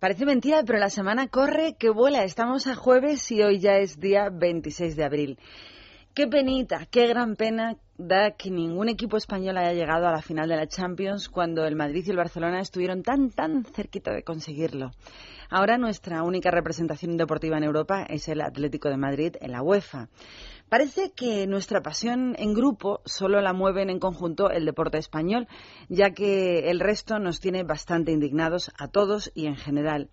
Parece mentira, pero la semana corre que vuela. Estamos a jueves y hoy ya es día 26 de abril. Qué penita, qué gran pena da que ningún equipo español haya llegado a la final de la Champions cuando el Madrid y el Barcelona estuvieron tan, tan cerquita de conseguirlo. Ahora nuestra única representación deportiva en Europa es el Atlético de Madrid en la UEFA. Parece que nuestra pasión en grupo solo la mueven en conjunto el deporte español, ya que el resto nos tiene bastante indignados a todos y en general.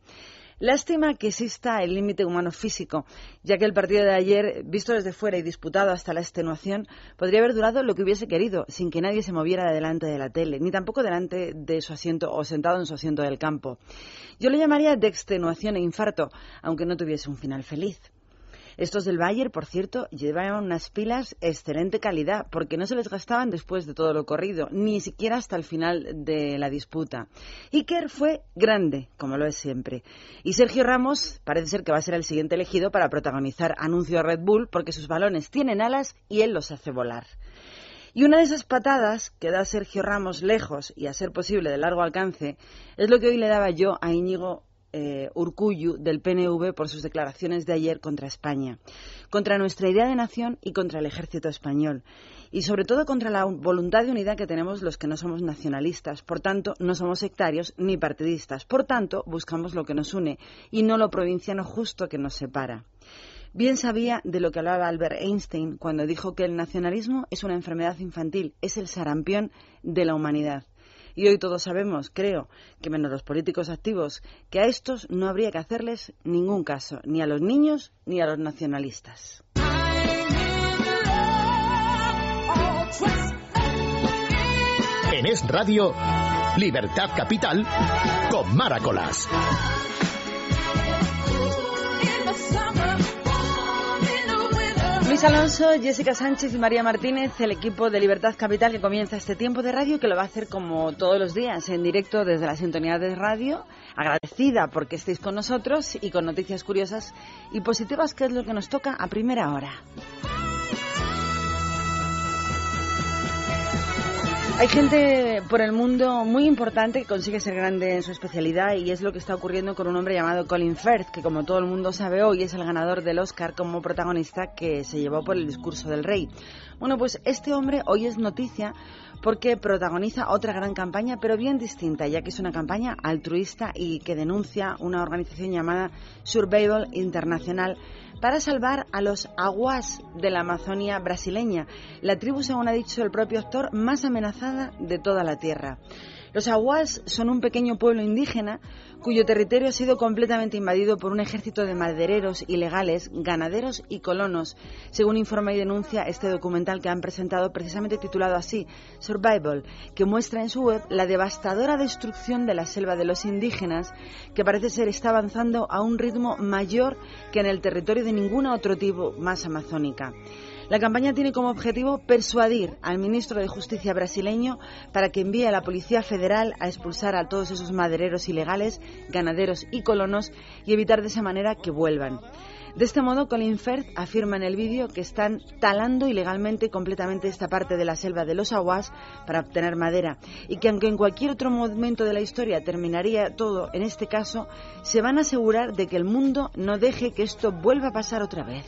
Lástima que exista el límite humano físico, ya que el partido de ayer, visto desde fuera y disputado hasta la extenuación, podría haber durado lo que hubiese querido, sin que nadie se moviera delante de la tele, ni tampoco delante de su asiento o sentado en su asiento del campo. Yo lo llamaría de extenuación e infarto, aunque no tuviese un final feliz. Estos del Bayer, por cierto, llevaban unas pilas excelente calidad, porque no se les gastaban después de todo lo corrido, ni siquiera hasta el final de la disputa. Iker fue grande, como lo es siempre. Y Sergio Ramos parece ser que va a ser el siguiente elegido para protagonizar anuncio a Red Bull, porque sus balones tienen alas y él los hace volar. Y una de esas patadas que da Sergio Ramos lejos y a ser posible de largo alcance es lo que hoy le daba yo a Íñigo eh, Urcuyu del PNV por sus declaraciones de ayer contra España, contra nuestra idea de nación y contra el ejército español. Y sobre todo contra la voluntad de unidad que tenemos los que no somos nacionalistas. Por tanto, no somos sectarios ni partidistas. Por tanto, buscamos lo que nos une y no lo provinciano justo que nos separa. Bien sabía de lo que hablaba Albert Einstein cuando dijo que el nacionalismo es una enfermedad infantil, es el sarampión de la humanidad. Y hoy todos sabemos, creo, que menos los políticos activos, que a estos no habría que hacerles ningún caso, ni a los niños ni a los nacionalistas. En Es Radio, Libertad Capital, con Maracolas. Luis Alonso, Jessica Sánchez y María Martínez, el equipo de Libertad Capital que comienza este tiempo de radio que lo va a hacer como todos los días en directo desde la sintonía de radio. Agradecida porque estéis con nosotros y con noticias curiosas y positivas que es lo que nos toca a primera hora. Hay gente por el mundo muy importante que consigue ser grande en su especialidad y es lo que está ocurriendo con un hombre llamado Colin Firth, que como todo el mundo sabe hoy es el ganador del Oscar como protagonista que se llevó por el discurso del rey. Bueno, pues este hombre hoy es noticia porque protagoniza otra gran campaña, pero bien distinta, ya que es una campaña altruista y que denuncia una organización llamada Survival Internacional para salvar a los aguas de la Amazonia brasileña, la tribu, según ha dicho el propio actor, más amenazada de toda la Tierra. Los aguas son un pequeño pueblo indígena cuyo territorio ha sido completamente invadido por un ejército de madereros ilegales, ganaderos y colonos, según informa y denuncia este documental que han presentado precisamente titulado así, Survival, que muestra en su web la devastadora destrucción de la selva de los indígenas, que parece ser está avanzando a un ritmo mayor que en el territorio de ninguna otro tipo más amazónica. La campaña tiene como objetivo persuadir al ministro de Justicia brasileño para que envíe a la Policía Federal a expulsar a todos esos madereros ilegales, ganaderos y colonos y evitar de esa manera que vuelvan. De este modo, Colin Firth afirma en el vídeo que están talando ilegalmente completamente esta parte de la selva de los aguas para obtener madera y que aunque en cualquier otro momento de la historia terminaría todo, en este caso, se van a asegurar de que el mundo no deje que esto vuelva a pasar otra vez.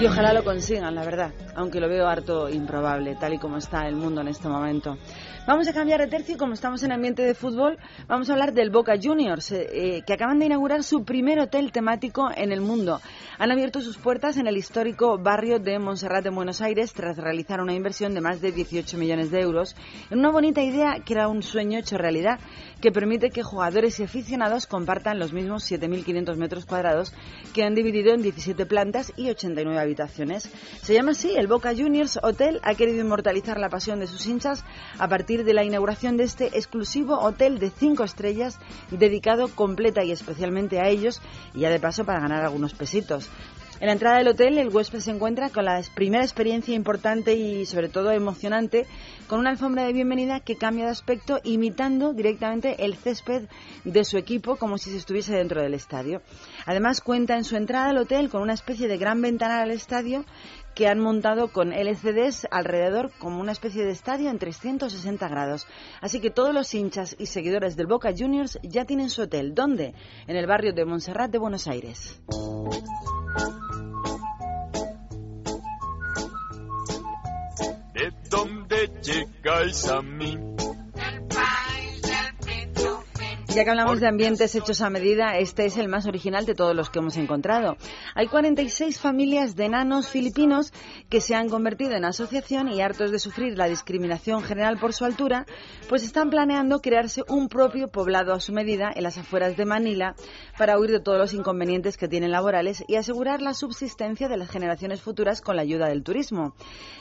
Y ojalá lo consigan, la verdad, aunque lo veo harto improbable, tal y como está el mundo en este momento. Vamos a cambiar de tercio como estamos en ambiente de fútbol, vamos a hablar del Boca Juniors, eh, eh, que acaban de inaugurar su primer hotel temático en el mundo. Han abierto sus puertas en el histórico barrio de Montserrat de Buenos Aires tras realizar una inversión de más de 18 millones de euros en una bonita idea que era un sueño hecho realidad, que permite que jugadores y aficionados compartan los mismos 7.500 metros cuadrados que han dividido en 17 plantas y 89 habitaciones. Se llama así el Boca Juniors Hotel, ha querido inmortalizar la pasión de sus hinchas a partir de la inauguración de este exclusivo hotel de 5 estrellas dedicado completa y especialmente a ellos y ya de paso para ganar algunos pesitos. En la entrada del hotel, el huésped se encuentra con la primera experiencia importante y sobre todo emocionante, con una alfombra de bienvenida que cambia de aspecto imitando directamente el césped de su equipo como si se estuviese dentro del estadio. Además, cuenta en su entrada al hotel con una especie de gran ventana al estadio que han montado con LCDs alrededor como una especie de estadio en 360 grados. Así que todos los hinchas y seguidores del Boca Juniors ya tienen su hotel. ¿Dónde? En el barrio de Montserrat de Buenos Aires. ¿De dónde llegáis a Ya que hablamos de ambientes hechos a medida, este es el más original de todos los que hemos encontrado. Hay 46 familias de enanos filipinos que se han convertido en asociación y hartos de sufrir la discriminación general por su altura, pues están planeando crearse un propio poblado a su medida en las afueras de Manila para huir de todos los inconvenientes que tienen laborales y asegurar la subsistencia de las generaciones futuras con la ayuda del turismo.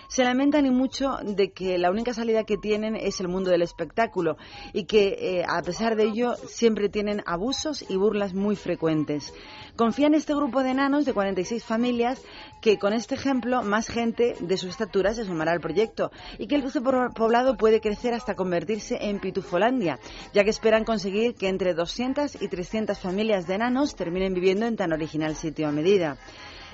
Se lamentan y mucho de que la única salida que tienen es el mundo del espectáculo y que, eh, a pesar de ello, siempre tienen abusos y burlas muy frecuentes. Confía en este grupo de enanos de 46 familias que con este ejemplo más gente de su estatura se sumará al proyecto y que el poblado puede crecer hasta convertirse en Pitufolandia, ya que esperan conseguir que entre 200 y 300 familias de enanos terminen viviendo en tan original sitio a medida.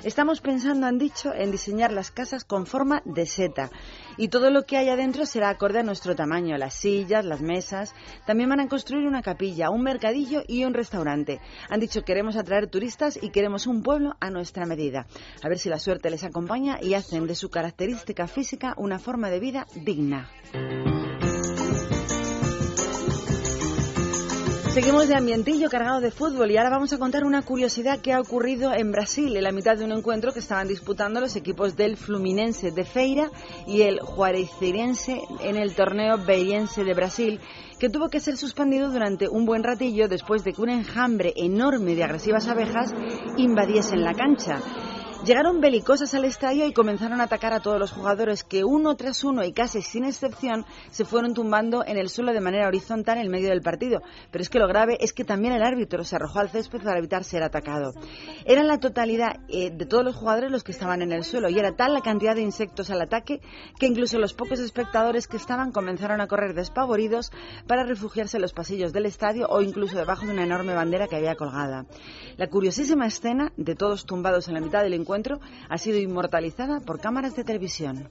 Estamos pensando, han dicho, en diseñar las casas con forma de seta y todo lo que hay adentro será acorde a nuestro tamaño, las sillas, las mesas. También van a construir una capilla, un mercadillo y un restaurante. Han dicho queremos atraer turistas y queremos un pueblo a nuestra medida. A ver si la suerte les acompaña y hacen de su característica física una forma de vida digna. Seguimos de ambientillo cargado de fútbol y ahora vamos a contar una curiosidad que ha ocurrido en Brasil en la mitad de un encuentro que estaban disputando los equipos del Fluminense de Feira y el Juarezeirense en el torneo Beirense de Brasil que tuvo que ser suspendido durante un buen ratillo después de que un enjambre enorme de agresivas abejas invadiesen la cancha. Llegaron belicosas al estadio y comenzaron a atacar a todos los jugadores que uno tras uno y casi sin excepción se fueron tumbando en el suelo de manera horizontal en medio del partido. Pero es que lo grave es que también el árbitro se arrojó al césped para evitar ser atacado. Eran la totalidad eh, de todos los jugadores los que estaban en el suelo y era tal la cantidad de insectos al ataque que incluso los pocos espectadores que estaban comenzaron a correr despavoridos para refugiarse en los pasillos del estadio o incluso debajo de una enorme bandera que había colgada. La curiosísima escena de todos tumbados en la mitad del encuentro ha sido inmortalizada por cámaras de televisión.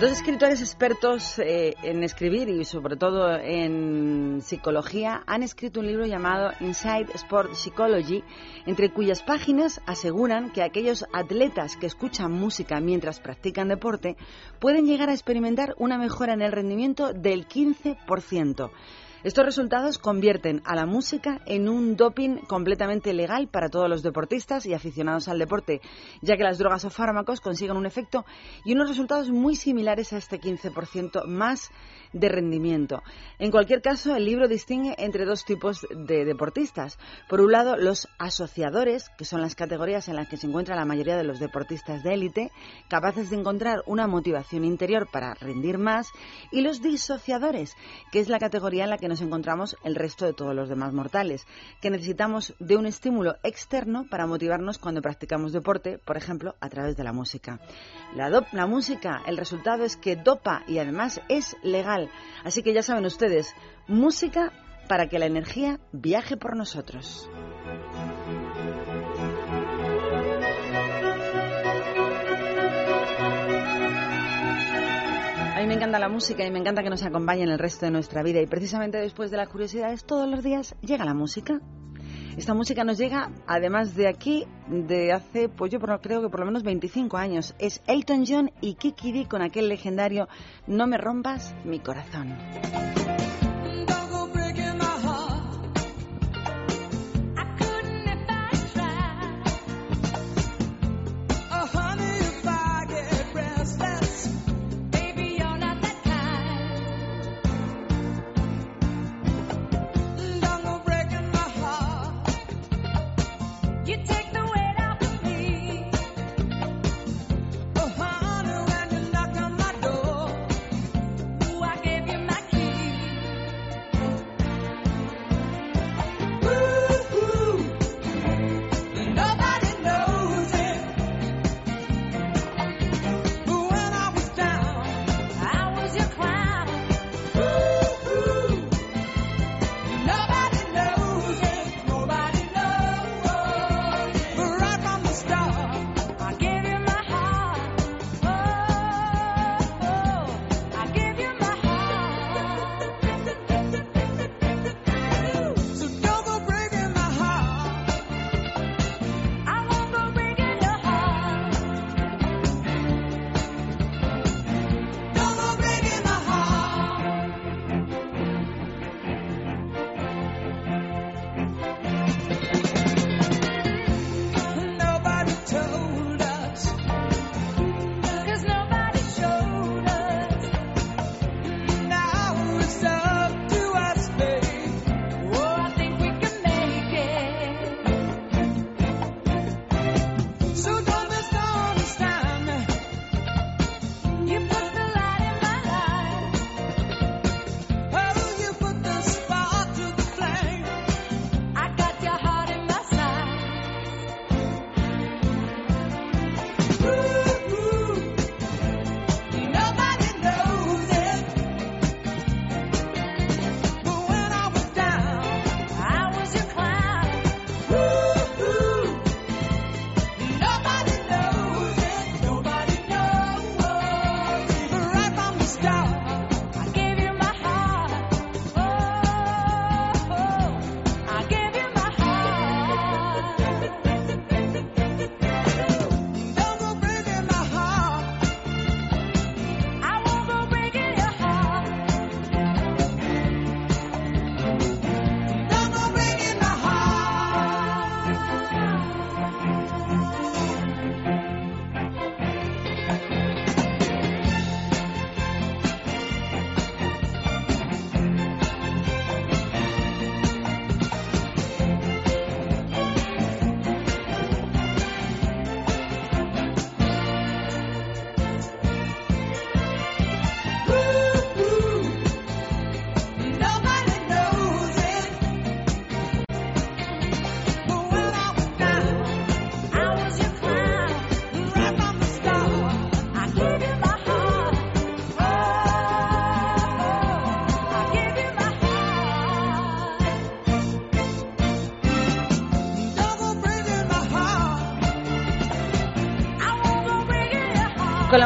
Dos escritores expertos eh, en escribir y sobre todo en psicología han escrito un libro llamado Inside Sport Psychology, entre cuyas páginas aseguran que aquellos atletas que escuchan música mientras practican deporte pueden llegar a experimentar una mejora en el rendimiento del 15%. Estos resultados convierten a la música en un doping completamente legal para todos los deportistas y aficionados al deporte, ya que las drogas o fármacos consiguen un efecto y unos resultados muy similares a este 15% más de rendimiento. En cualquier caso, el libro distingue entre dos tipos de deportistas. Por un lado, los asociadores, que son las categorías en las que se encuentra la mayoría de los deportistas de élite, capaces de encontrar una motivación interior para rendir más, y los disociadores, que es la categoría en la que nos encontramos el resto de todos los demás mortales, que necesitamos de un estímulo externo para motivarnos cuando practicamos deporte, por ejemplo, a través de la música. La, la música, el resultado es que dopa y además es legal Así que ya saben ustedes, música para que la energía viaje por nosotros. A mí me encanta la música y me encanta que nos acompañe en el resto de nuestra vida y precisamente después de las curiosidades todos los días llega la música. Esta música nos llega, además de aquí, de hace, pues yo creo que por lo menos 25 años. Es Elton John y Kiki D con aquel legendario No me rompas mi corazón.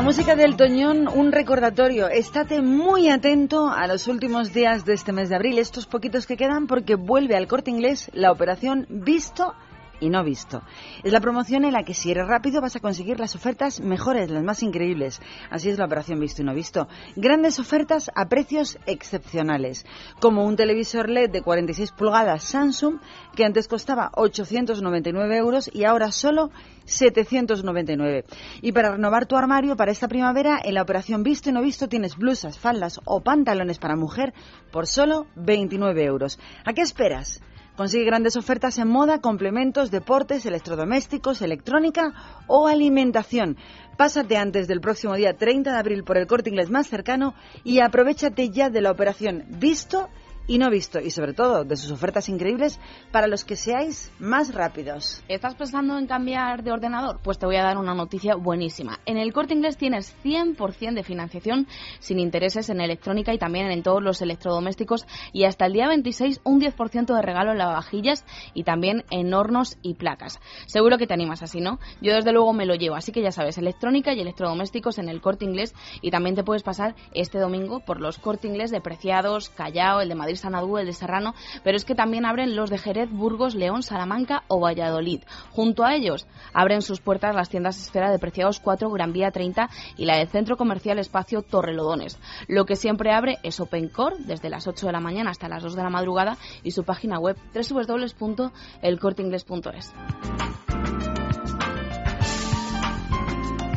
Música del Toñón, un recordatorio. Estate muy atento a los últimos días de este mes de abril, estos poquitos que quedan, porque vuelve al corte inglés la operación Visto y no visto. Es la promoción en la que si eres rápido vas a conseguir las ofertas mejores, las más increíbles. Así es la operación visto y no visto. Grandes ofertas a precios excepcionales, como un televisor LED de 46 pulgadas Samsung que antes costaba 899 euros y ahora solo 799. Y para renovar tu armario para esta primavera, en la operación Visto y No Visto tienes blusas, faldas o pantalones para mujer por solo 29 euros. ¿A qué esperas? Consigue grandes ofertas en moda, complementos, deportes, electrodomésticos, electrónica o alimentación. Pásate antes del próximo día 30 de abril por el corte inglés más cercano y aprovechate ya de la operación Visto y no visto y sobre todo de sus ofertas increíbles para los que seáis más rápidos. ¿Estás pensando en cambiar de ordenador? Pues te voy a dar una noticia buenísima. En el corte inglés tienes 100% de financiación sin intereses en electrónica y también en todos los electrodomésticos y hasta el día 26 un 10% de regalo en lavavajillas y también en hornos y placas. Seguro que te animas así, ¿no? Yo desde luego me lo llevo, así que ya sabes, electrónica y electrodomésticos en el corte inglés y también te puedes pasar este domingo por los corte inglés de Preciados, Callao, el de Madrid Sanadú, el de Serrano, pero es que también abren los de Jerez, Burgos, León, Salamanca o Valladolid. Junto a ellos abren sus puertas las tiendas Esfera de Preciados 4, Gran Vía 30 y la del Centro Comercial Espacio Torrelodones. Lo que siempre abre es OpenCore desde las 8 de la mañana hasta las 2 de la madrugada y su página web www.elcorteingles.es.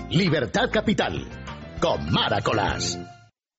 Libertad Capital con Maracolas.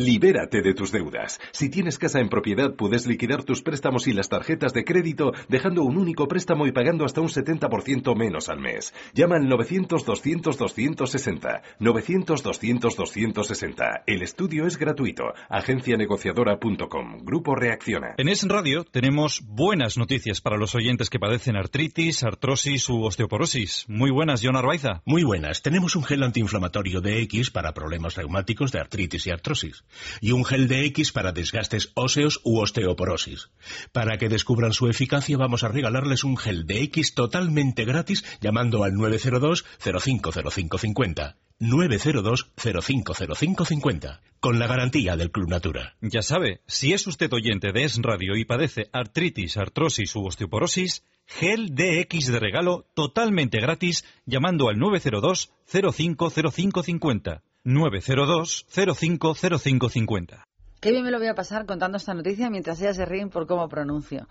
Libérate de tus deudas. Si tienes casa en propiedad, puedes liquidar tus préstamos y las tarjetas de crédito dejando un único préstamo y pagando hasta un 70% menos al mes. Llama al 900-200-260. 900-200-260. El estudio es gratuito. Agencianegociadora.com. Grupo Reacciona. En Es Radio tenemos buenas noticias para los oyentes que padecen artritis, artrosis u osteoporosis. Muy buenas, John Arbaiza. Muy buenas. Tenemos un gel antiinflamatorio de X para problemas reumáticos de artritis y artrosis y un gel de X para desgastes óseos u osteoporosis. Para que descubran su eficacia vamos a regalarles un gel de X totalmente gratis llamando al 902 050550. 902 050550 con la garantía del Club Natura. Ya sabe, si es usted oyente de Es Radio y padece artritis, artrosis u osteoporosis, gel DX de regalo totalmente gratis llamando al 902 050550. 902 050550. Qué bien me lo voy a pasar contando esta noticia mientras ellas se ríen por cómo pronuncio.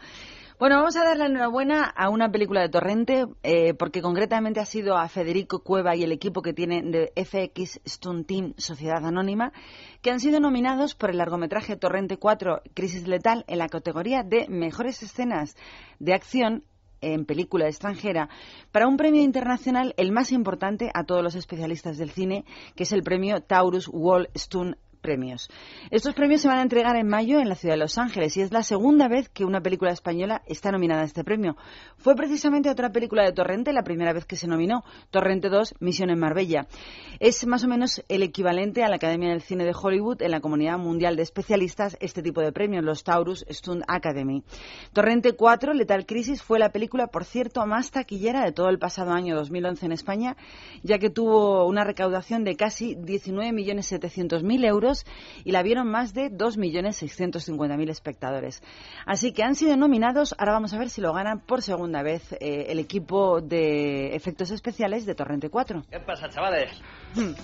Bueno, vamos a dar la enhorabuena a una película de Torrente, eh, porque concretamente ha sido a Federico Cueva y el equipo que tiene de FX Stunt Team Sociedad Anónima, que han sido nominados por el largometraje Torrente 4 Crisis Letal en la categoría de Mejores Escenas de Acción en película extranjera para un premio internacional el más importante a todos los especialistas del cine, que es el premio Taurus Wall Stunt premios. Estos premios se van a entregar en mayo en la ciudad de Los Ángeles y es la segunda vez que una película española está nominada a este premio. Fue precisamente otra película de Torrente la primera vez que se nominó, Torrente 2, Misión en Marbella. Es más o menos el equivalente a la Academia del Cine de Hollywood en la comunidad mundial de especialistas este tipo de premios, los Taurus Stunt Academy. Torrente 4, Letal Crisis, fue la película, por cierto, más taquillera de todo el pasado año 2011 en España, ya que tuvo una recaudación de casi 19.700.000 euros y la vieron más de 2.650.000 espectadores. Así que han sido nominados, ahora vamos a ver si lo ganan por segunda vez eh, el equipo de efectos especiales de Torrente 4. ¿Qué pasa, chavales?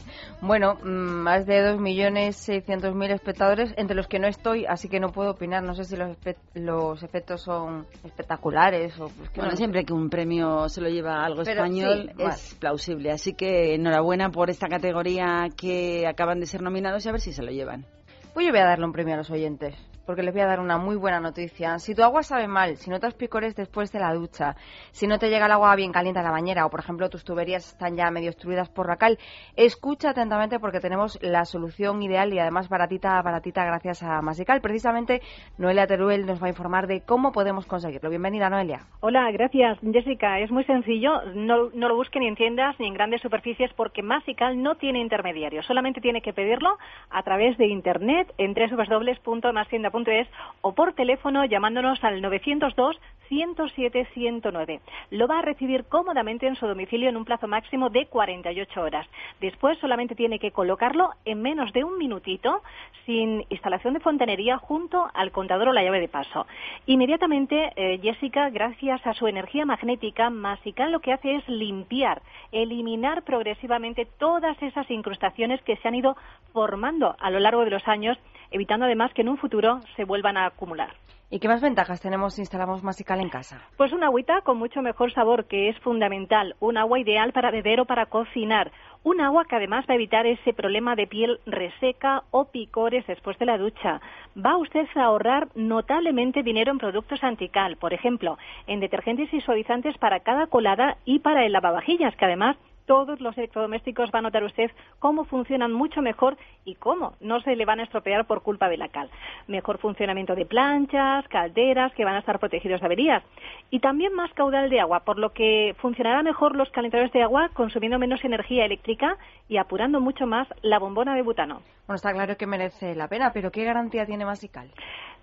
Bueno, mm, más de 2.600.000 espectadores, entre los que no estoy, así que no puedo opinar. No sé si los, los efectos son espectaculares o... Es que bueno, siempre que un premio se lo lleva algo español es plausible. Así que enhorabuena por esta categoría que acaban de ser nominados y a ver si se lo llevan. Pues yo voy a darle un premio a los oyentes porque les voy a dar una muy buena noticia. Si tu agua sabe mal, si notas picores después de la ducha, si no te llega el agua bien caliente a la bañera o, por ejemplo, tus tuberías están ya medio destruidas por la cal, escucha atentamente porque tenemos la solución ideal y además baratita, baratita gracias a Masical. Precisamente Noelia Teruel nos va a informar de cómo podemos conseguirlo. Bienvenida, Noelia. Hola, gracias, Jessica. Es muy sencillo. No, no lo busquen ni en tiendas ni en grandes superficies porque Masical no tiene intermediarios. Solamente tiene que pedirlo a través de Internet en www.masienda.com jessica.es o por teléfono llamándonos al 902 107 109. Lo va a recibir cómodamente en su domicilio en un plazo máximo de 48 horas. Después solamente tiene que colocarlo en menos de un minutito sin instalación de fontanería junto al contador o la llave de paso. Inmediatamente, eh, Jessica, gracias a su energía magnética, Masical lo que hace es limpiar, eliminar progresivamente todas esas incrustaciones que se han ido formando a lo largo de los años, evitando además que en un futuro se vuelvan a acumular. ¿Y qué más ventajas tenemos si instalamos Masical en casa? Pues una agüita con mucho mejor sabor, que es fundamental. Un agua ideal para beber o para cocinar. Un agua que además va a evitar ese problema de piel reseca o picores después de la ducha. Va usted a ahorrar notablemente dinero en productos antical, por ejemplo, en detergentes y suavizantes para cada colada y para el lavavajillas, que además todos los electrodomésticos va a notar usted cómo funcionan mucho mejor y cómo no se le van a estropear por culpa de la cal. Mejor funcionamiento de planchas, calderas que van a estar protegidos de averías y también más caudal de agua, por lo que funcionará mejor los calentadores de agua consumiendo menos energía eléctrica y apurando mucho más la bombona de butano. Bueno, está claro que merece la pena, pero ¿qué garantía tiene Masical?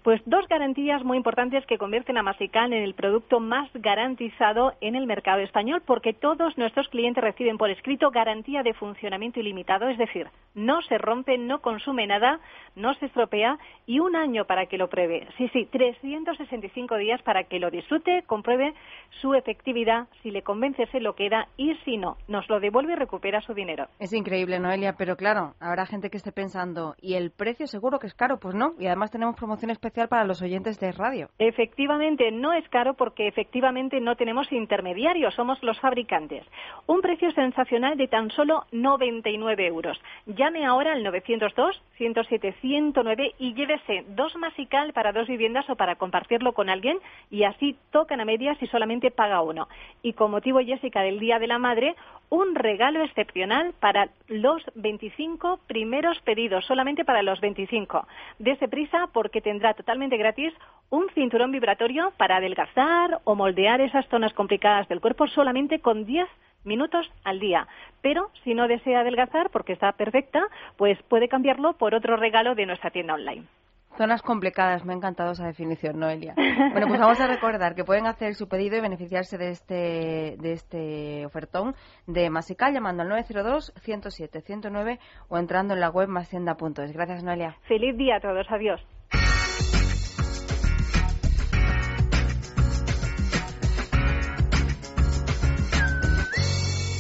Pues dos garantías muy importantes que convierten a Masical en el producto más garantizado en el mercado español, porque todos nuestros clientes reciben por escrito garantía de funcionamiento ilimitado, es decir, no se rompe, no consume nada, no se estropea y un año para que lo pruebe. Sí, sí, 365 días para que lo disfrute, compruebe su efectividad, si le convence se lo queda y si no, nos lo devuelve y recupera su dinero. Es increíble, Noelia, pero claro, habrá gente que esté pensando, ¿y el precio seguro que es caro? Pues no, y además tenemos promoción especial para los oyentes de radio. Efectivamente, no es caro porque efectivamente no tenemos intermediarios, somos los fabricantes. Un precio sensacional de tan solo 99 euros. Llame ahora al 902 107 109 y llévese dos masical para dos viviendas o para compartirlo con alguien y así tocan a medias y solamente paga uno. Y con motivo, Jessica, del Día de la Madre, un regalo excepcional para los 25 primeros pedidos, solamente para los 25. Dese prisa porque tendrá totalmente gratis un cinturón vibratorio para adelgazar o moldear esas zonas complicadas del cuerpo solamente con 10 minutos al día. Pero si no desea adelgazar porque está perfecta, pues puede cambiarlo por otro regalo de nuestra tienda online. Zonas complicadas, me ha encantado esa definición, Noelia. Bueno, pues vamos a recordar que pueden hacer su pedido y beneficiarse de este, de este ofertón de Masical llamando al 902-107-109 o entrando en la web masienda.es. Gracias, Noelia. Feliz día a todos. Adiós.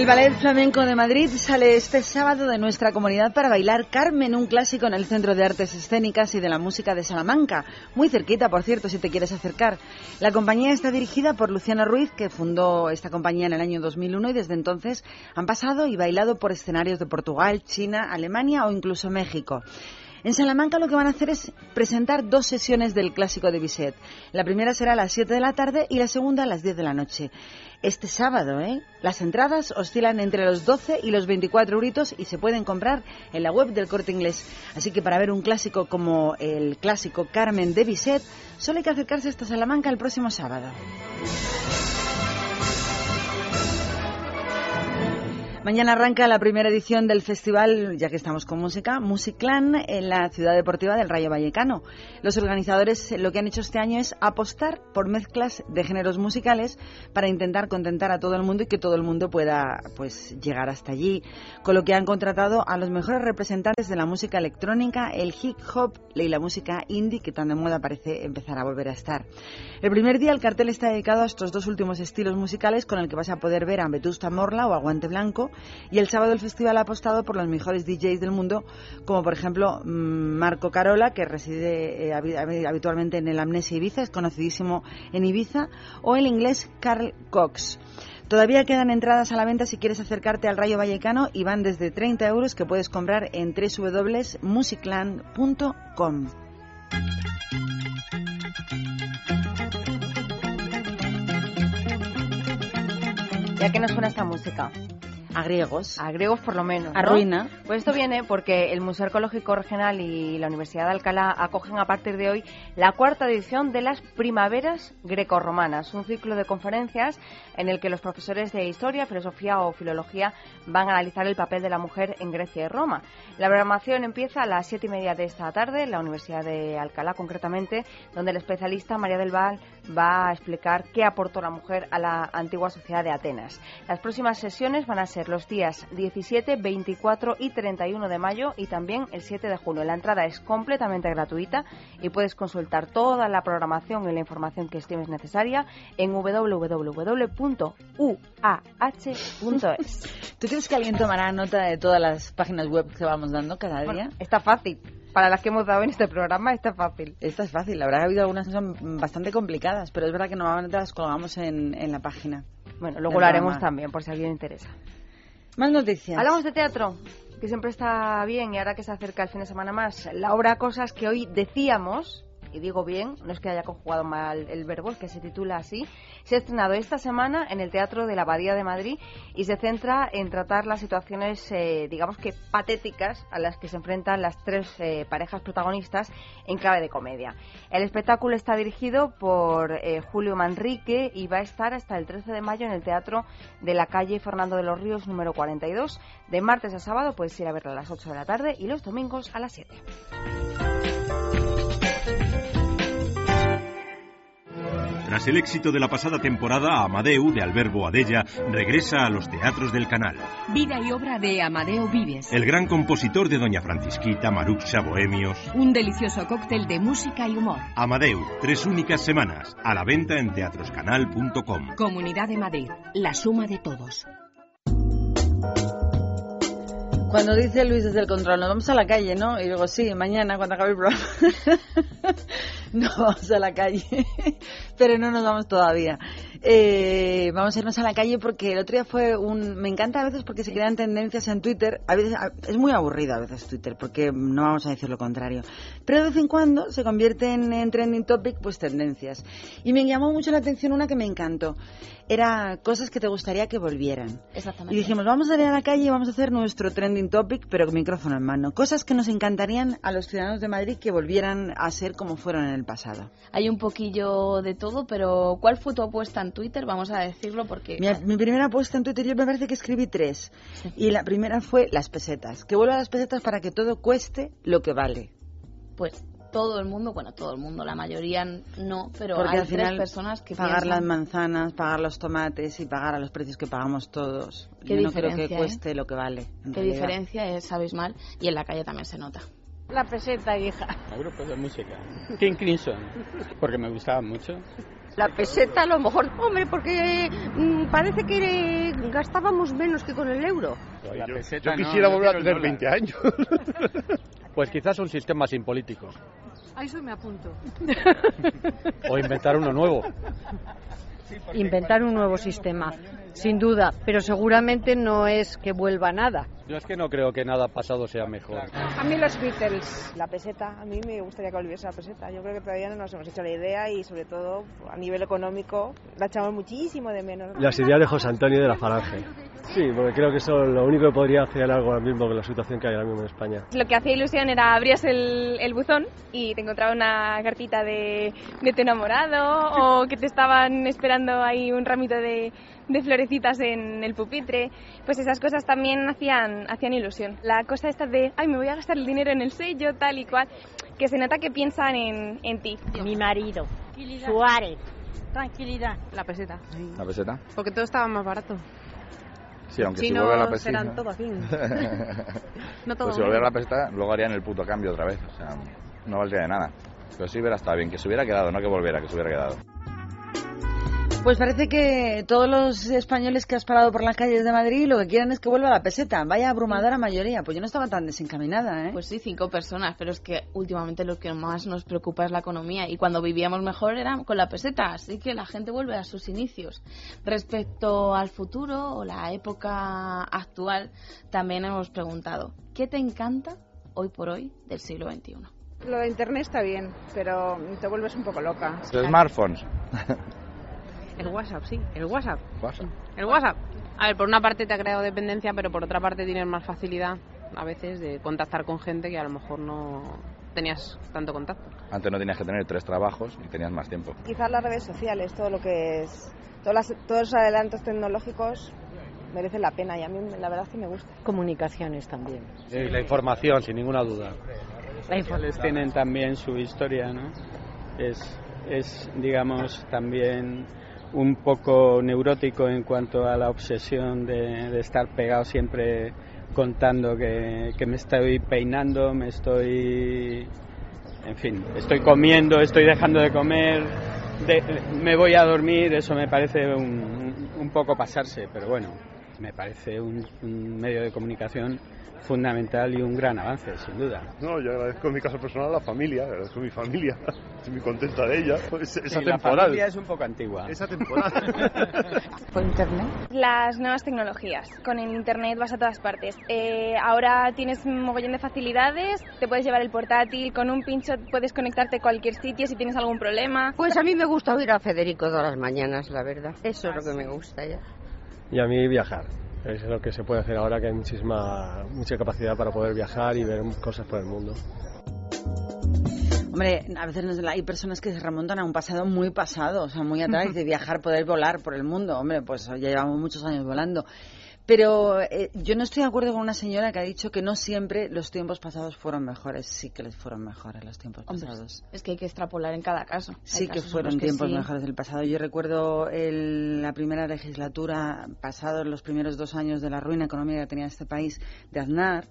El Ballet Flamenco de Madrid sale este sábado de nuestra comunidad para bailar Carmen, un clásico en el Centro de Artes Escénicas y de la Música de Salamanca, muy cerquita, por cierto, si te quieres acercar. La compañía está dirigida por Luciano Ruiz, que fundó esta compañía en el año 2001 y desde entonces han pasado y bailado por escenarios de Portugal, China, Alemania o incluso México. En Salamanca lo que van a hacer es presentar dos sesiones del clásico de Bizet. La primera será a las 7 de la tarde y la segunda a las 10 de la noche. Este sábado, ¿eh? Las entradas oscilan entre los 12 y los 24 euritos y se pueden comprar en la web del Corte Inglés. Así que para ver un clásico como el clásico Carmen de Bizet, solo hay que acercarse hasta Salamanca el próximo sábado. Mañana arranca la primera edición del festival, ya que estamos con música, Musiclan en la ciudad deportiva del Rayo Vallecano. Los organizadores lo que han hecho este año es apostar por mezclas de géneros musicales para intentar contentar a todo el mundo y que todo el mundo pueda pues llegar hasta allí. Con lo que han contratado a los mejores representantes de la música electrónica, el hip hop y la música indie que tan de moda parece empezar a volver a estar. El primer día el cartel está dedicado a estos dos últimos estilos musicales con el que vas a poder ver a Vetusta Morla o a Guante Blanco y el sábado el festival ha apostado por los mejores DJs del mundo, como por ejemplo mm, Marco Carola, que reside eh, habitualmente en el Amnesia Ibiza, es conocidísimo en Ibiza, o el inglés Carl Cox. Todavía quedan entradas a la venta si quieres acercarte al Rayo Vallecano y van desde 30 euros que puedes comprar en www.musicland.com. Ya que nos suena esta música. A griegos. A griegos por lo menos. A ruina. Pues esto viene porque el Museo Arqueológico Regional y la Universidad de Alcalá acogen a partir de hoy la cuarta edición de las Primaveras Grecorromanas, un ciclo de conferencias en el que los profesores de Historia, Filosofía o Filología van a analizar el papel de la mujer en Grecia y Roma. La programación empieza a las siete y media de esta tarde en la Universidad de Alcalá concretamente, donde el especialista María del Val va a explicar qué aportó la mujer a la antigua sociedad de Atenas. Las próximas sesiones van a ser los días 17, 24 y 31 de mayo y también el 7 de junio. La entrada es completamente gratuita y puedes consultar toda la programación y la información que estimes necesaria en www.uah.es. ¿Tú crees que alguien tomará nota de todas las páginas web que vamos dando cada día? está fácil. Para las que hemos dado en este programa está fácil. Esta es fácil. La verdad que ha habido algunas que son bastante complicadas, pero es verdad que normalmente las colgamos en, en la página. Bueno, luego lo haremos también, por si a alguien le interesa. Más noticias. Hablamos de teatro, que siempre está bien y ahora que se acerca el fin de semana más. La obra Cosas que hoy decíamos y digo bien, no es que haya conjugado mal el verbo, es que se titula así, se ha estrenado esta semana en el Teatro de la Abadía de Madrid y se centra en tratar las situaciones, eh, digamos que patéticas, a las que se enfrentan las tres eh, parejas protagonistas en clave de comedia. El espectáculo está dirigido por eh, Julio Manrique y va a estar hasta el 13 de mayo en el Teatro de la calle Fernando de los Ríos número 42. De martes a sábado puedes ir a verlo a las 8 de la tarde y los domingos a las 7. Tras el éxito de la pasada temporada, Amadeu, de Albergo Adella, regresa a los teatros del canal. Vida y obra de Amadeo Vives. El gran compositor de Doña Francisquita, Maruxa, Bohemios. Un delicioso cóctel de música y humor. Amadeu, tres únicas semanas, a la venta en teatroscanal.com. Comunidad de Madrid, la suma de todos. Cuando dice Luis desde el control, nos vamos a la calle, ¿no? Y digo, sí, mañana cuando acabe el programa. no vamos a la calle, pero no nos vamos todavía. Eh, vamos a irnos a la calle porque el otro día fue un... Me encanta a veces porque se crean tendencias en Twitter. A veces es muy aburrido a veces Twitter porque no vamos a decir lo contrario. Pero de vez en cuando se convierte en, trending topic pues tendencias. Y me llamó mucho la atención una que me encantó. Era cosas que te gustaría que volvieran. Exactamente. Y dijimos, vamos a salir a la calle y vamos a hacer nuestro trending topic pero con micrófono en mano. Cosas que nos encantarían a los ciudadanos de Madrid que volvieran a ser como fueron en el pasado. Hay un poquillo de todo, pero ¿cuál fue tu apuesta en Twitter? Vamos a decirlo porque... Mi, primera apuesta en Twitter, yo me parece que escribí tres. Y la primera fue las pesetas. Que vuelva a las pesetas para que todo cueste lo que vale. Pues todo el mundo, bueno, todo el mundo, la mayoría no, pero Porque hay al final, tres personas que pagar piensan- las manzanas, pagar los tomates y pagar a los precios que pagamos todos. ¿Qué yo no creo que diferencia, eh? cueste lo que vale. en Qué realidad. diferencia es abismal y en la calle también se nota. La peseta, hija. A grupos de música. King Crimson, porque me gustaba mucho. La peseta a lo mejor, hombre, porque mm, parece que gastábamos menos que con el euro. La yo, peseta yo no, quisiera volver a tener dólar. 20 años. Pues quizás un sistema sin políticos. A eso me apunto. O inventar uno nuevo. Inventar un nuevo sistema, sin duda, pero seguramente no es que vuelva nada. Yo es que no creo que nada pasado sea mejor. A mí los Beatles, la peseta, a mí me gustaría que volviese la peseta. Yo creo que todavía no nos hemos hecho la idea y sobre todo a nivel económico la echamos muchísimo de menos. Las ideas de José Antonio de la Falange. Sí, porque creo que eso es lo único que podría hacer algo ahora mismo con la situación que hay ahora mismo en España. Lo que hacía ilusión era abrías el, el buzón y te encontraba una cartita de, de tu enamorado o que te estaban esperando ahí un ramito de, de florecitas en el pupitre. Pues esas cosas también hacían, hacían ilusión. La cosa esta de, ay, me voy a gastar el dinero en el sello, tal y cual, que se nota que piensan en, en ti. Mi marido, Suárez. Tranquilidad. La peseta. ¿La peseta? Porque todo estaba más barato. Sí, aunque si vuelve a la peseta... eran todo fin. No pues si volviera a la peseta, luego harían el puto cambio otra vez. O sea, no valdría de nada. Pero sí hubiera estado bien, que se hubiera quedado, no que volviera, que se hubiera quedado. Pues parece que todos los españoles que has parado por las calles de Madrid lo que quieren es que vuelva la peseta. Vaya abrumadora mayoría. Pues yo no estaba tan desencaminada, ¿eh? Pues sí, cinco personas, pero es que últimamente lo que más nos preocupa es la economía y cuando vivíamos mejor era con la peseta, así que la gente vuelve a sus inicios. Respecto al futuro o la época actual, también hemos preguntado, ¿qué te encanta hoy por hoy del siglo XXI? Lo de Internet está bien, pero te vuelves un poco loca. Los smartphones. El WhatsApp, sí, el WhatsApp. WhatsApp. El WhatsApp. A ver, por una parte te ha creado dependencia, pero por otra parte tienes más facilidad a veces de contactar con gente que a lo mejor no tenías tanto contacto. Antes no tenías que tener tres trabajos y tenías más tiempo. Quizás las redes sociales, todo lo que es. Todas las- todos los adelantos tecnológicos merecen la pena y a mí la verdad es que me gusta. Comunicaciones también. Sí, la información, sin ninguna duda. Les tienen también su historia, ¿no? Es, es, digamos, también un poco neurótico en cuanto a la obsesión de, de estar pegado siempre contando que, que me estoy peinando, me estoy, en fin, estoy comiendo, estoy dejando de comer, me voy a dormir, eso me parece un, un poco pasarse, pero bueno, me parece un, un medio de comunicación fundamental y un gran avance, sin duda. No, yo agradezco en mi caso personal a la familia, agradezco a mi familia, estoy muy contenta de ella, es, es Sí, la atemporal. familia es un poco antigua. Es atemporal. ¿Por internet? Las nuevas tecnologías. Con el internet vas a todas partes. Eh, ahora tienes un mogollón de facilidades, te puedes llevar el portátil, con un pincho puedes conectarte a cualquier sitio si tienes algún problema. Pues a mí me gusta oír a Federico todas las mañanas, la verdad. Eso es lo que me gusta ya. Y a mí viajar. Es lo que se puede hacer ahora que hay muchísima, mucha capacidad para poder viajar y ver cosas por el mundo. Hombre, a veces hay personas que se remontan a un pasado muy pasado, o sea, muy atrás, de viajar, poder volar por el mundo. Hombre, pues ya llevamos muchos años volando. Pero eh, yo no estoy de acuerdo con una señora que ha dicho que no siempre los tiempos pasados fueron mejores. Sí que les fueron mejores los tiempos Hombre, pasados. es que hay que extrapolar en cada caso. Sí que fueron que tiempos sí. mejores del pasado. Yo recuerdo el- la primera legislatura, pasados los primeros dos años de la ruina económica que tenía este país, de Aznar,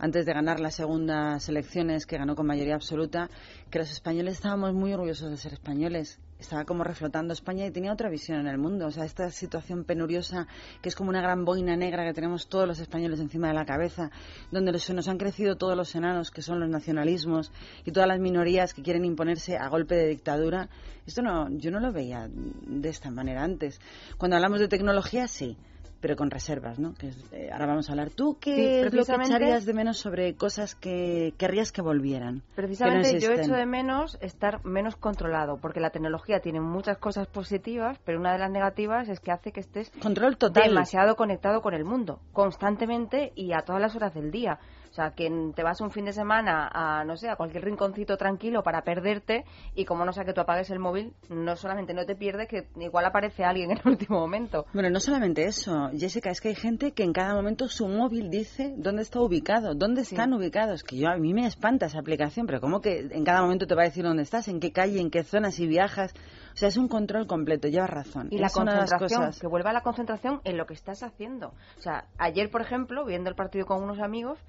antes de ganar las segundas elecciones que ganó con mayoría absoluta, que los españoles estábamos muy orgullosos de ser españoles. Estaba como reflotando España y tenía otra visión en el mundo. O sea, esta situación penuriosa que es como una gran boina negra que tenemos todos los españoles encima de la cabeza, donde se nos han crecido todos los enanos, que son los nacionalismos, y todas las minorías que quieren imponerse a golpe de dictadura. Esto no, yo no lo veía de esta manera antes. Cuando hablamos de tecnología, sí pero con reservas, ¿no? Que es- eh, ahora vamos a hablar. ¿Tú qué Sí, es lo que echarías de menos sobre cosas que querrías que volvieran? Precisamente que no yo echo de menos estar menos controlado, porque la tecnología tiene muchas cosas positivas, pero una de las negativas es que hace que estés Control total. demasiado conectado con el mundo, constantemente y a todas las horas del día. O sea, que te vas un fin de semana a, no sé, a cualquier rinconcito tranquilo para perderte y como no sea que tú apagues el móvil, no solamente no te pierdes, que igual aparece alguien en el último momento. Bueno, no solamente eso, Jessica, es que hay gente que en cada momento su móvil dice dónde está ubicado, dónde están ubicados. Que yo a mí me espanta esa aplicación, pero ¿cómo que en cada momento te va a decir dónde estás, en qué calle, en qué zona, si viajas? O sea, es un control completo, llevas razón. Y la Es concentración, cosas. que vuelva la concentración en lo que estás haciendo. O sea, ayer, por ejemplo, viendo el partido con unos amigos,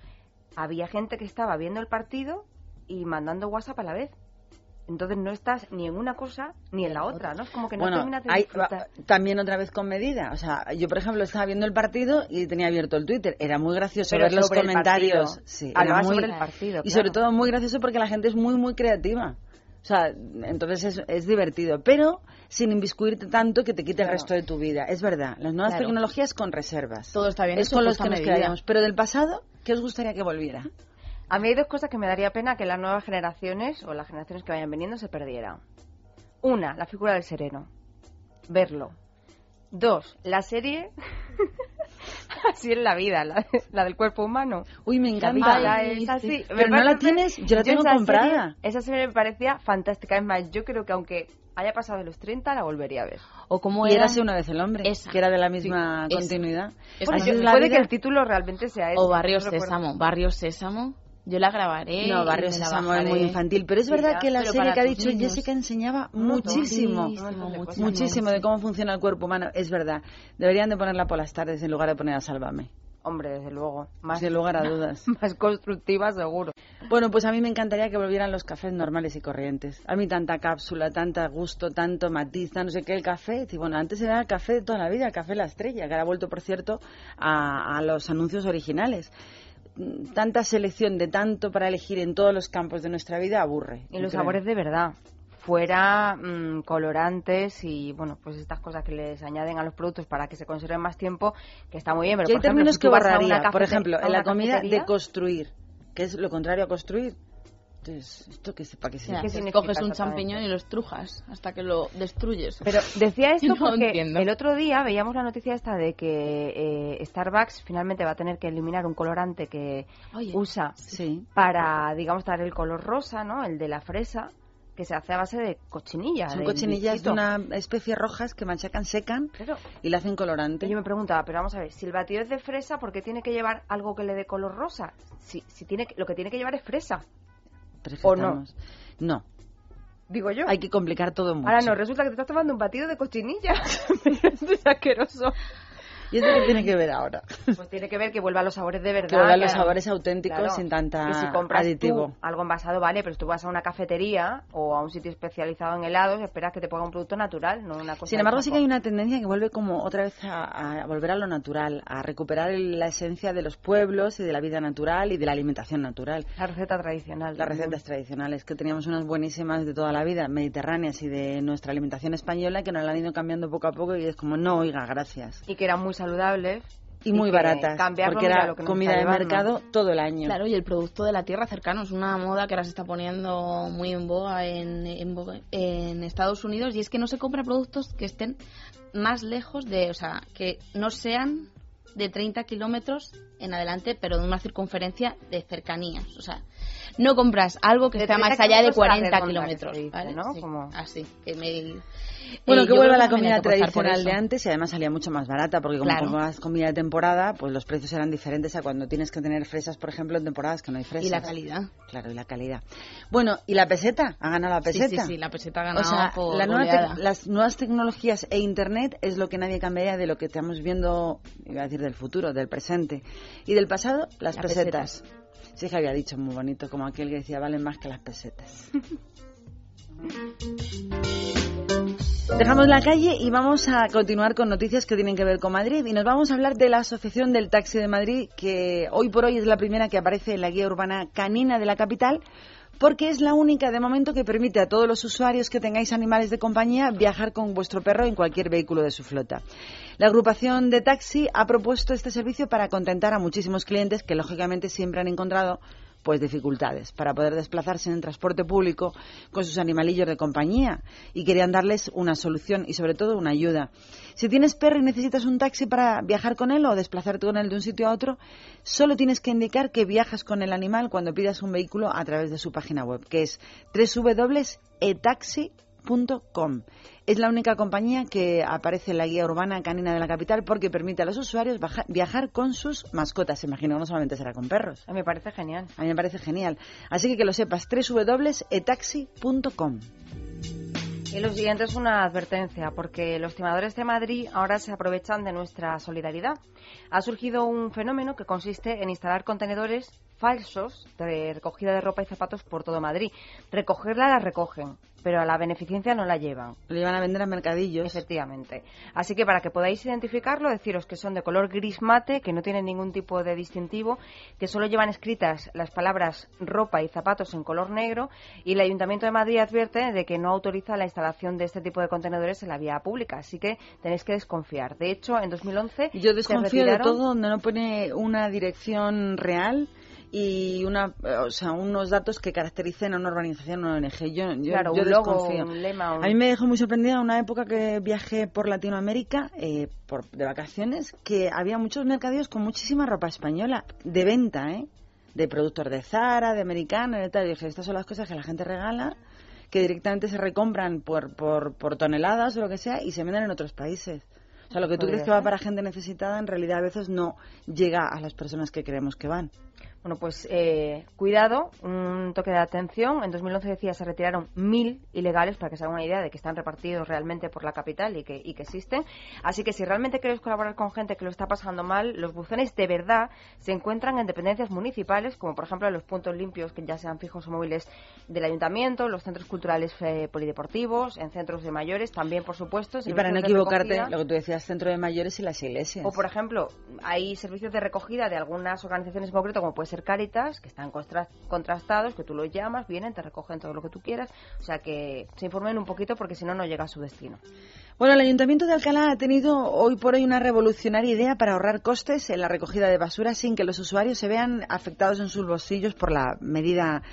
había gente que estaba viendo el partido y mandando WhatsApp a la vez. Entonces no estás ni en una cosa ni en la otra, ¿no? Es como que no bueno, terminas de hay- disfrutar. también otra vez con medida. O sea, yo, por ejemplo, estaba viendo el partido y tenía abierto el Twitter. Era muy gracioso Pero ver los comentarios. Sí, era muy- sobre el partido, Y sobre todo muy gracioso porque la gente es muy, muy creativa. O sea, entonces es, es divertido. Pero sin inviscuirte tanto que te quite el resto de tu vida. Es verdad. Las nuevas Claro. tecnologías con reservas. Todo está bien Es con los que nos quedaríamos. Pero del pasado, ¿qué os gustaría que volviera? A mí hay dos cosas que me daría pena que las nuevas generaciones o las generaciones que vayan viniendo se perdieran. Una, la figura del sereno. Verlo. Dos, la serie. así es la vida, la, la del cuerpo humano. Uy, me La encanta. vida Ay, es así. sí. Me Pero no la tienes, yo la tengo esa comprada. serie- esa serie me parecía fantástica. Es más, yo creo que aunque haya pasado de los 30, la volvería a ver. O como era- érase una vez el hombre, que era de la misma Sí, esa. continuidad. Bueno, Así yo- puede vida. que el título realmente sea ese. O Barrio no recuerdo. Sésamo. Barrio Sésamo. Yo la grabaré. No, y Barrio me la Sésamo es muy infantil, pero es Sí, verdad ya, que la pero serie que ha dicho niños. Jessica enseñaba muchísimo, Muchísimo, muchísimo. muchísimo de cómo funciona el cuerpo humano. Es verdad, deberían de ponerla por las tardes en lugar de poner a Sálvame. Hombre, desde luego. Más, Sin lugar a dudas. más constructiva, seguro. Bueno, pues a mí me encantaría que volvieran los cafés normales y corrientes. A mí tanta cápsula, tanta gusto, tanto matiz, no sé qué, el café. Y bueno, antes era el café de toda la vida, el café La Estrella, que ahora ha vuelto, por cierto, a, a los anuncios originales. Tanta selección de tanto para elegir en todos los campos de nuestra vida aburre. Y los creo. sabores de verdad. Fuera mm, colorantes y, bueno, pues estas cosas que les añaden a los productos para que se conserven más tiempo, que está muy bien. Pero, Y hay por ejemplo, términos si que borraría. Por ejemplo, en la comida de construir, que es lo contrario a construir. ¿Esto qué, para qué Mira, sirve? pues coges un champiñón y lo estrujas hasta que lo destruyes. Pero decía esto No porque entiendo. el otro día veíamos la noticia esta de que eh, Starbucks finalmente va a tener que eliminar un colorante que usa para, digamos, dar el color rosa, ¿no? El de la fresa, que se hace a base de cochinilla. Son de cochinillas de una especie rojas que machacan, secan y le hacen colorante. Y yo me preguntaba, pero vamos a ver, si el batido es de fresa, ¿por qué tiene que llevar algo que le dé color rosa? Si, si tiene que- lo que tiene que llevar es fresa. ¿O no? No. Digo yo. Hay que complicar todo mucho. Ahora no, resulta que te estás tomando un batido de cochinilla. Esto es asqueroso. ¿Y eso qué tiene que ver ahora? Pues tiene que ver que vuelva a los sabores de verdad. Que vuelvan los que- sabores auténticos Claro, sin tanta que si compras aditivo. tú algo envasado, vale, pero si tú vas a una cafetería o a un sitio especializado en helados, esperas que te ponga un producto natural, no una cosa Sin embargo, sí que hay una tendencia que vuelve como otra vez a, a volver a lo natural, a recuperar la esencia de los pueblos y de la vida natural y de la alimentación natural. La receta tradicional. Las recetas tradicionales, que teníamos unas buenísimas de toda la vida, mediterráneas y de nuestra alimentación española, que nos la han ido cambiando poco a poco y es como, no, oiga, gracias. Y que eran muy saludables. Y muy baratas, porque era lo que nos comida de llevando. mercado todo el año. Claro, y el producto de la tierra cercano es una moda que ahora se está poniendo muy en boga en, en, en Estados Unidos y es que no se compra productos que estén más lejos de, o sea, que no sean de 30 kilómetros en adelante, pero de una circunferencia de cercanías. O sea, no compras algo que De 30 más allá de kilómetros a la 40 redonda, que kilómetros. ¿no? Sí, Como- Así, que me... Bueno, Eh, que vuelva la comida tradicional de antes y además salía mucho más barata, porque como Claro. comida de temporada, pues los precios eran diferentes a cuando tienes que tener fresas, por ejemplo, en temporadas que no hay fresas. Y la calidad. Claro, y la calidad. Bueno, ¿y la peseta? ¿Ha ganado la Sí, peseta? sí, sí, la peseta ha O ganado sea, por la nueva goleada. tec- las nuevas tecnologías e Internet es lo que nadie cambiaría de lo que estamos viendo, iba a decir del futuro, del presente. Y del pasado, las Las pesetas. Sí que había dicho muy bonito, como aquel que decía, valen más que las pesetas. Dejamos la calle y vamos a continuar con noticias que tienen que ver con Madrid. Y nos vamos a hablar de la Asociación del Taxi de Madrid, que hoy por hoy es la primera que aparece en la guía urbana canina de la capital, porque es la única de momento que permite a todos los usuarios que tengáis animales de compañía viajar con vuestro perro en cualquier vehículo de su flota. La agrupación de taxi ha propuesto este servicio para contentar a muchísimos clientes que lógicamente siempre han encontrado pues dificultades para poder desplazarse en el transporte público con sus animalillos de compañía y querían darles una solución y sobre todo una ayuda. Si tienes perro y necesitas un taxi para viajar con él o desplazarte con él de un sitio a otro, solo tienes que indicar que viajas con el animal cuando pidas un vehículo a través de su página web, que es www.etaxi.com. Es la única compañía que aparece en la guía urbana canina de la capital porque permite a los usuarios baja- viajar con sus mascotas. Imagino que no solamente será con perros. A mí me parece genial. A mí me parece genial. Así que que lo sepas, www.etaxi.com. Y lo siguiente es una advertencia, porque los timadores de Madrid ahora se aprovechan de nuestra solidaridad. Ha surgido un fenómeno que consiste en instalar contenedores falsos de recogida de ropa y zapatos por todo Madrid. Recogerla la recogen, pero a la beneficencia no la llevan. Lo llevan a vender a mercadillos. Efectivamente. Así que para que podáis identificarlo, deciros que son de color gris mate, que no tienen ningún tipo de distintivo, que solo llevan escritas las palabras ropa y zapatos en color negro y el Ayuntamiento de Madrid advierte de que no autoriza la instalación de este tipo de contenedores en la vía pública, así que tenéis que desconfiar. De hecho, en 2011 Yo desconfío de todo donde no pone una dirección real y una, o sea, unos datos que caractericen a una organización o una ONG. Yo, yo, Claro, yo un logo, desconfío. un lema, un- A mí me dejó muy sorprendida una época que viajé por Latinoamérica eh, por, de vacaciones que había muchos mercadillos con muchísima ropa española de venta, ¿eh? De productos de Zara, de Americana, de tal. Y dije, estas son las cosas que la gente regala que directamente se recompran por, por, por toneladas o lo que sea y se venden en otros países. O sea, lo que tú Podría crees que va ser. para gente necesitada en realidad a veces no llega a las personas que creemos que van. Bueno, pues eh, cuidado, un toque de atención. En 2011 decía se retiraron mil ilegales para que se hagan una idea de que están repartidos realmente por la capital y que, y que existen. Así que si realmente queréis colaborar con gente que lo está pasando mal, los buzones de verdad se encuentran en dependencias municipales, como por ejemplo los puntos limpios que ya sean fijos o móviles del ayuntamiento, los centros culturales eh, polideportivos, en centros de mayores, también por supuesto. Y para no equivocarte, lo que tú decías, centro de mayores y las iglesias. O por ejemplo, hay servicios de recogida de algunas organizaciones en concreto, puede ser Cáritas, que están contrastados, que tú los llamas, vienen, te recogen todo lo que tú quieras. O sea que se informen un poquito porque si no, no llega a su destino. Bueno, el Ayuntamiento de Alcalá ha tenido hoy por hoy una revolucionaria idea para ahorrar costes en la recogida de basura sin que los usuarios se vean afectados en sus bolsillos por la medida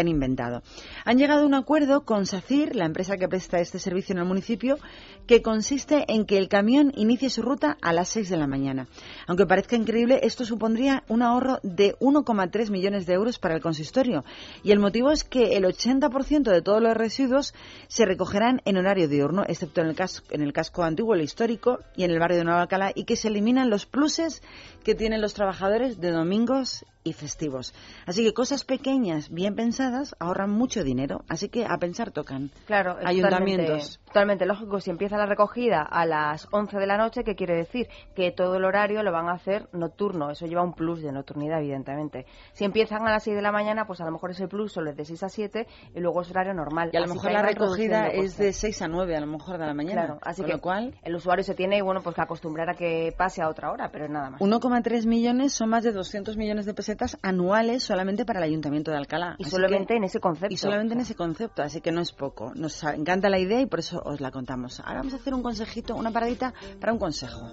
han inventado. Han llegado a un acuerdo con SACIR, la empresa que presta este servicio en el municipio, que consiste en que el camión inicie su ruta a las 6 de la mañana. Aunque parezca increíble, esto supondría un ahorro de 1,3 millones de euros para el consistorio. Y el motivo es que el 80% de todos los residuos se recogerán en horario diurno, excepto en el caso en el casco antiguo, el histórico, y en el barrio de Nueva Alcalá, y que se eliminan los pluses que tienen los trabajadores de domingos y festivos. Así que cosas pequeñas, bien pensadas, ahorran mucho dinero. Así que a pensar tocan. Claro, ayuntamientos. Totalmente, lógico. Si empieza la recogida a las 11 de la noche, ¿qué quiere decir? Que todo el horario lo van a hacer nocturno. Eso lleva un plus de nocturnidad, evidentemente. Si empiezan a las 6 de la mañana, pues a lo mejor ese plus solo es de 6 a 7 y luego es horario normal. Y a lo mejor la recogida es de 6 a 9, a lo mejor de la mañana. Claro, así que lo cual... el usuario se tiene bueno, pues que acostumbrar a que pase a otra hora, pero nada más. 1,3 millones son más de 200 millones de pesetas anuales solamente para el Ayuntamiento de Alcalá. Y solamente en ese concepto. Y solamente en ese concepto, así que no es poco. Nos encanta la idea y por eso os la contamos. Ahora vamos a hacer un consejito, una paradita para un consejo.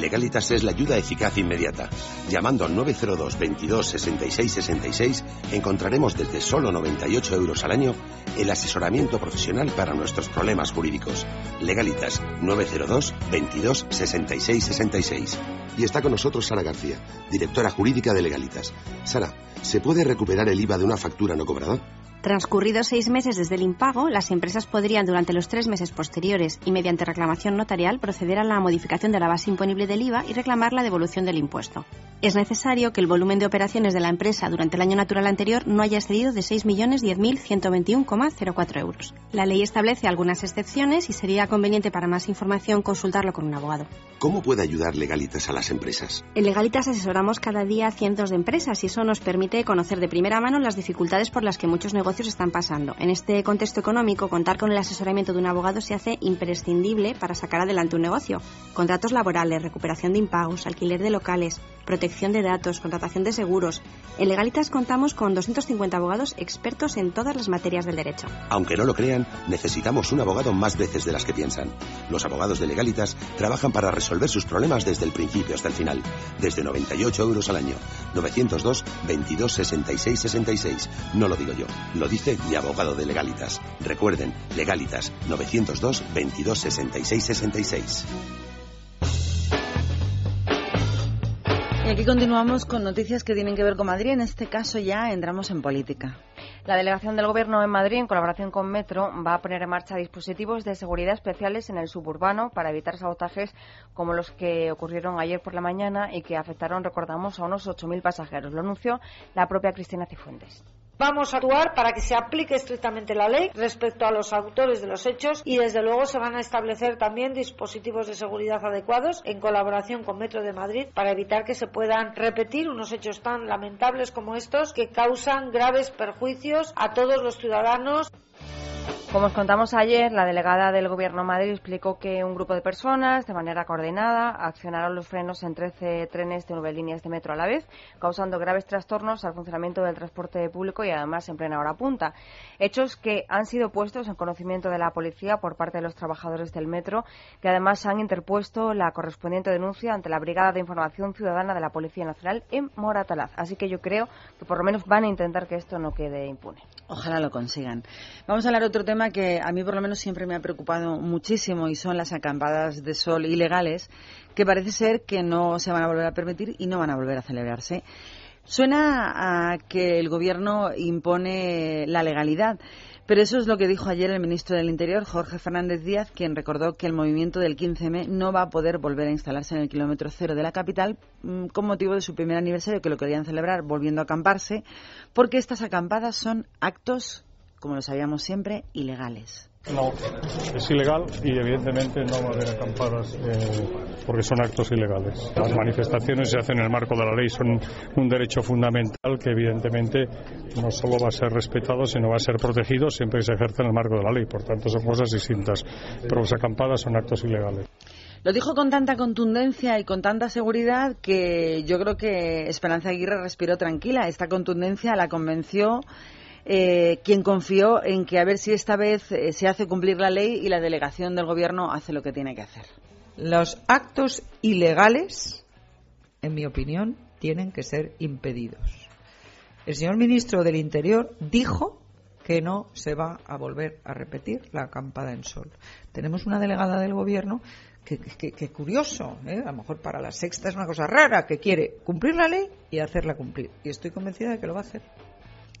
Legalitas es la ayuda eficaz inmediata. Llamando al 902 22 66 66 encontraremos desde solo 98 euros al año el asesoramiento profesional para nuestros problemas jurídicos. Legalitas 902 22 66 66. Y está con nosotros Sara García, directora jurídica de Legalitas. Sara, ¿se puede recuperar el IVA de una factura no cobrada? Transcurridos seis meses desde el impago, las empresas podrían durante los tres meses posteriores y mediante reclamación notarial proceder a la modificación de la base imponible del IVA y reclamar la devolución del impuesto. Es necesario que el volumen de operaciones de la empresa durante el año natural anterior no haya excedido de 6.010.121,04 euros. La ley establece algunas excepciones y sería conveniente para más información consultarlo con un abogado. ¿Cómo puede ayudar Legalitas a las empresas? En Legalitas asesoramos cada día a cientos de empresas y eso nos permite conocer de primera mano las dificultades por las que muchos negocios están pasando. En este contexto económico, contar con el asesoramiento de un abogado se hace imprescindible para sacar adelante un negocio. Contratos laborales, recuperación de impagos, alquiler de locales, protección de datos, contratación de seguros. En Legalitas contamos con 250 abogados expertos en todas las materias del derecho. Aunque no lo crean, necesitamos un abogado más veces de las que piensan. Los abogados de Legalitas trabajan para resolver sus problemas desde el principio hasta el final. Desde 98 euros al año. 902 22 66 66. No lo digo yo, lo dice mi abogado de Legalitas. Recuerden, Legalitas 902 22 66 66. Y aquí continuamos con noticias que tienen que ver con Madrid. En este caso ya entramos en política. La delegación del Gobierno en Madrid, en colaboración con Metro, va a poner en marcha dispositivos de seguridad especiales en el suburbano para evitar sabotajes como los que ocurrieron ayer por la mañana y que afectaron, recordamos, a unos 8.000 pasajeros. Lo anunció la propia Cristina Cifuentes. Vamos a actuar para que se aplique estrictamente la ley respecto a los autores de los hechos y desde luego se van a establecer también dispositivos de seguridad adecuados en colaboración con Metro de Madrid para evitar que se puedan repetir unos hechos tan lamentables como estos que causan graves perjuicios a todos los ciudadanos. Como os contamos ayer, la delegada del Gobierno Madrid explicó que un grupo de personas, de manera coordinada, accionaron los frenos en 13 trenes de nueve líneas de metro a la vez, causando graves trastornos al funcionamiento del transporte público y además en plena hora punta. Hechos que han sido puestos en conocimiento de la policía por parte de los trabajadores del metro, que además han interpuesto la correspondiente denuncia ante la Brigada de Información Ciudadana de la Policía Nacional en Moratalaz. Así que yo creo que por lo menos van a intentar que esto no quede impune. Ojalá lo consigan. Vamos a hablar otro tema que a mí por lo menos siempre me ha preocupado muchísimo y son las acampadas de sol ilegales que parece ser que no se van a volver a permitir y no van a volver a celebrarse. Suena a que el gobierno impone la legalidad, Pero eso es lo que dijo ayer el ministro del Interior, Jorge Fernández Díaz, quien recordó que el movimiento del 15M no va a poder volver a instalarse en el kilómetro cero de la capital mm, con motivo de su primer aniversario, que lo querían celebrar volviendo a acamparse, porque estas acampadas son actos, como lo sabíamos siempre, ilegales. No, es ilegal y evidentemente no va a haber acampadas eh, porque son actos ilegales. Las manifestaciones se hacen en el marco de la ley, son un derecho fundamental que evidentemente no solo va a ser respetado, sino va a ser protegido siempre que se ejerce en el marco de la ley. Por tanto, son cosas distintas. Pero las acampadas son actos ilegales. Lo dijo con tanta contundencia y con tanta seguridad que yo creo que Esperanza Aguirre respiró tranquila. Esta contundencia la convenció eh, quien confió en que a ver si esta vez eh, se hace cumplir la ley y la delegación del gobierno hace lo que tiene que hacer. Los actos ilegales, en mi opinión, tienen que ser impedidos. El señor ministro del Interior dijo que no se va a volver a repetir la acampada en sol. Tenemos una delegada del gobierno que, que, curioso, ¿eh? a lo mejor para la sexta es una cosa rara, que quiere cumplir la ley y hacerla cumplir. Y estoy convencida de que lo va a hacer.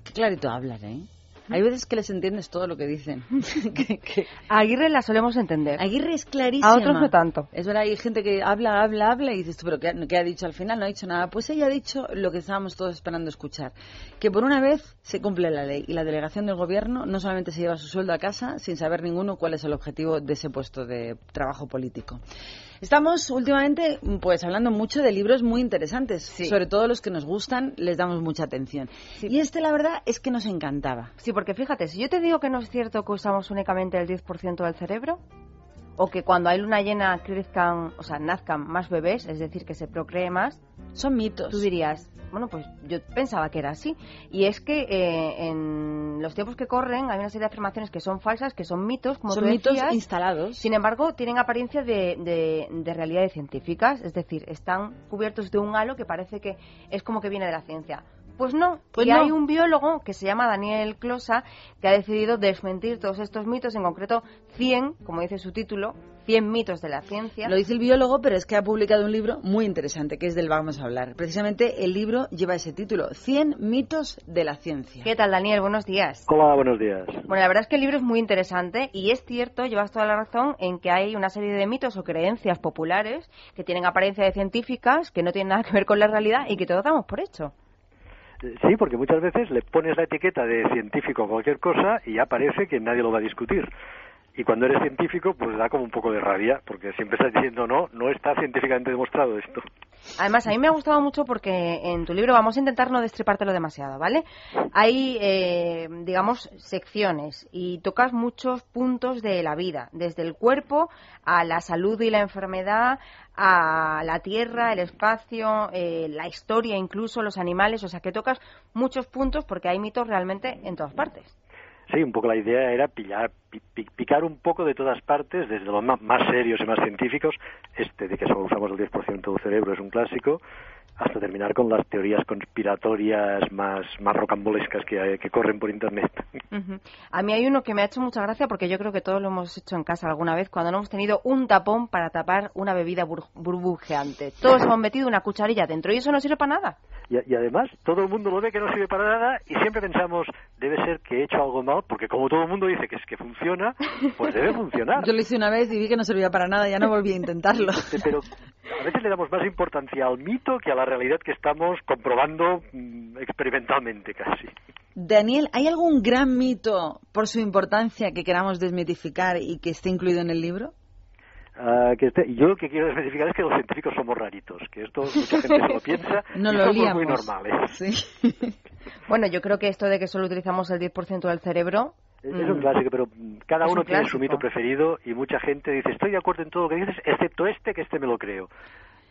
Qué clarito hablan, ¿eh? Hay veces que les entiendes todo lo que dicen. A Aguirre la solemos entender. Aguirre es clarísima. A otros no tanto. Es verdad, hay gente que habla, habla, habla y dices tú, pero ¿qué, qué ha dicho al final? No ha dicho nada. Pues ella ha dicho lo que estábamos todos esperando escuchar. Que por una vez se cumple la ley y la delegación del gobierno no solamente se lleva su sueldo a casa sin saber ninguno cuál es el objetivo de ese puesto de trabajo político. Estamos últimamente pues hablando mucho de libros muy interesantes, sobre todo los que nos gustan, les damos mucha atención. Y este la verdad es que nos encantaba. Sí, porque fíjate, si yo te digo que no es cierto que usamos únicamente el 10% del cerebro, o que cuando hay luna llena crezcan, o sea, nazcan más bebés, es decir, que se procree más. Son mitos. Tú dirías, bueno, pues yo pensaba que era así. Y es que eh, en los tiempos que corren hay una serie de afirmaciones que son falsas, que son mitos, como Son tú mitos decías. instalados. Sin embargo, tienen apariencia de, de, de realidades científicas, es decir, están cubiertos de un halo que parece que es como que viene de la ciencia. Pues no, Pues y no. hay un biólogo que se llama Daniel Closa que ha decidido desmentir todos estos mitos, en concreto 100, como dice su título, 100 mitos de la ciencia. Lo dice el biólogo, pero es que ha publicado un libro muy interesante, que es del vamos a hablar. Precisamente el libro lleva ese título, 100 mitos de la ciencia. ¿Qué tal, Daniel? Buenos días. Hola, buenos días. Bueno, la verdad es que el libro es muy interesante y es cierto, llevas toda la razón, en que hay una serie de mitos o creencias populares que tienen apariencia de científicas, que no tienen nada que ver con la realidad y que todos damos por hecho. Sí, porque muchas veces le pones la etiqueta de científico a cualquier cosa y ya parece que nadie lo va a discutir. Y cuando eres científico, pues da como un poco de rabia, porque siempre estás diciendo, no, no está científicamente demostrado esto. Además, a mí me ha gustado mucho porque en tu libro vamos a intentar no destripártelo demasiado, ¿vale? Hay, eh, digamos, secciones y tocas muchos puntos de la vida, desde el cuerpo a la salud y la enfermedad, a la tierra, el espacio, eh, la historia, incluso los animales, o sea que tocas muchos puntos porque hay mitos realmente en todas partes. Sí, un poco la idea era pillar, pi- pi- picar un poco de todas partes, desde los ma- más serios y más científicos, este de que solo usamos el 10% del cerebro es un clásico, hasta terminar con las teorías conspiratorias más, más rocambolescas que, hay- que corren por Internet. Ujú. A mí hay uno que me ha hecho mucha gracia porque yo creo que todos lo hemos hecho en casa alguna vez cuando no hemos tenido un tapón para tapar una bebida bur- burbujeante. Todos hemos metido una cucharilla dentro y eso no sirve para nada. Y, y además, todo el mundo lo ve que no sirve para nada y siempre pensamos, debe ser que he hecho algo mal, porque como todo el mundo dice que es que funciona, pues debe funcionar. Yo lo hice una vez y vi que no servía para nada, ya no volví a intentarlo. Pero a veces le damos más importancia al mito que a la realidad que estamos comprobando mm, experimentalmente casi. Daniel, ¿hay algún gran mito por su importancia que queramos desmitificar y que esté incluido en el libro? Ah, que este- yo lo que quiero especificar es que los científicos somos raritos, que esto mucha gente se lo piensa No y lo somos liamos. muy normales. Bueno, yo creo que esto de que solo utilizamos el 10% del cerebro... Es un mm, clásico, pero cada Es uno un tiene su mito preferido y mucha gente dice, estoy de acuerdo en todo lo que dices, excepto este, que este me lo creo.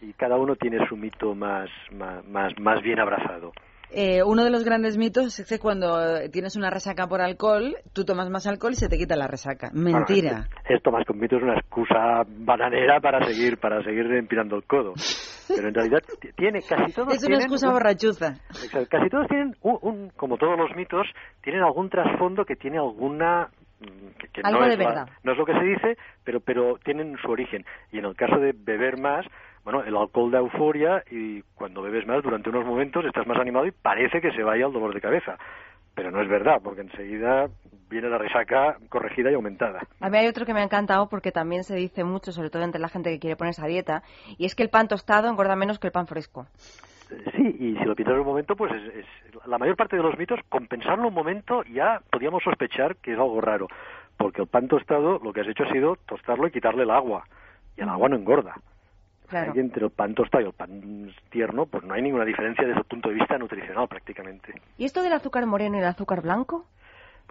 Y cada uno tiene su mito más, más, más, más bien abrazado. Eh, uno de los grandes mitos es que cuando tienes una resaca por alcohol, tú tomas más alcohol y se te quita la resaca. Mentira. Bueno, esto más que un mito es una excusa bananera para seguir para seguir empinando el codo. Pero en realidad tiene casi todos Es una excusa un- borrachuza. Casi todos tienen un, un- como todos los mitos tienen algún trasfondo que tiene alguna mm, que, que Algo no de es la- verdad. no es lo que se dice pero pero tienen su origen y en el caso de beber más bueno el alcohol da euforia y cuando bebes más durante unos momentos estás más animado y parece que se vaya el dolor de cabeza pero no es verdad, porque enseguida viene la resaca corregida y aumentada. A mí hay otro que me ha encantado porque también se dice mucho, sobre todo entre la gente que quiere ponerse a dieta, y es que el pan tostado engorda menos que el pan fresco. Sí, y si lo piensas un momento, pues es, es- la mayor parte de los mitos, con pensarlo un momento, ya podíamos sospechar que es algo raro, porque el pan tostado lo que has hecho ha sido tostarlo y quitarle el agua, y el agua no engorda. Claro. Y entre el pan tostado y el pan tierno, pues no hay ninguna diferencia desde el punto de vista nutricional prácticamente. ¿Y esto del azúcar moreno y el azúcar blanco?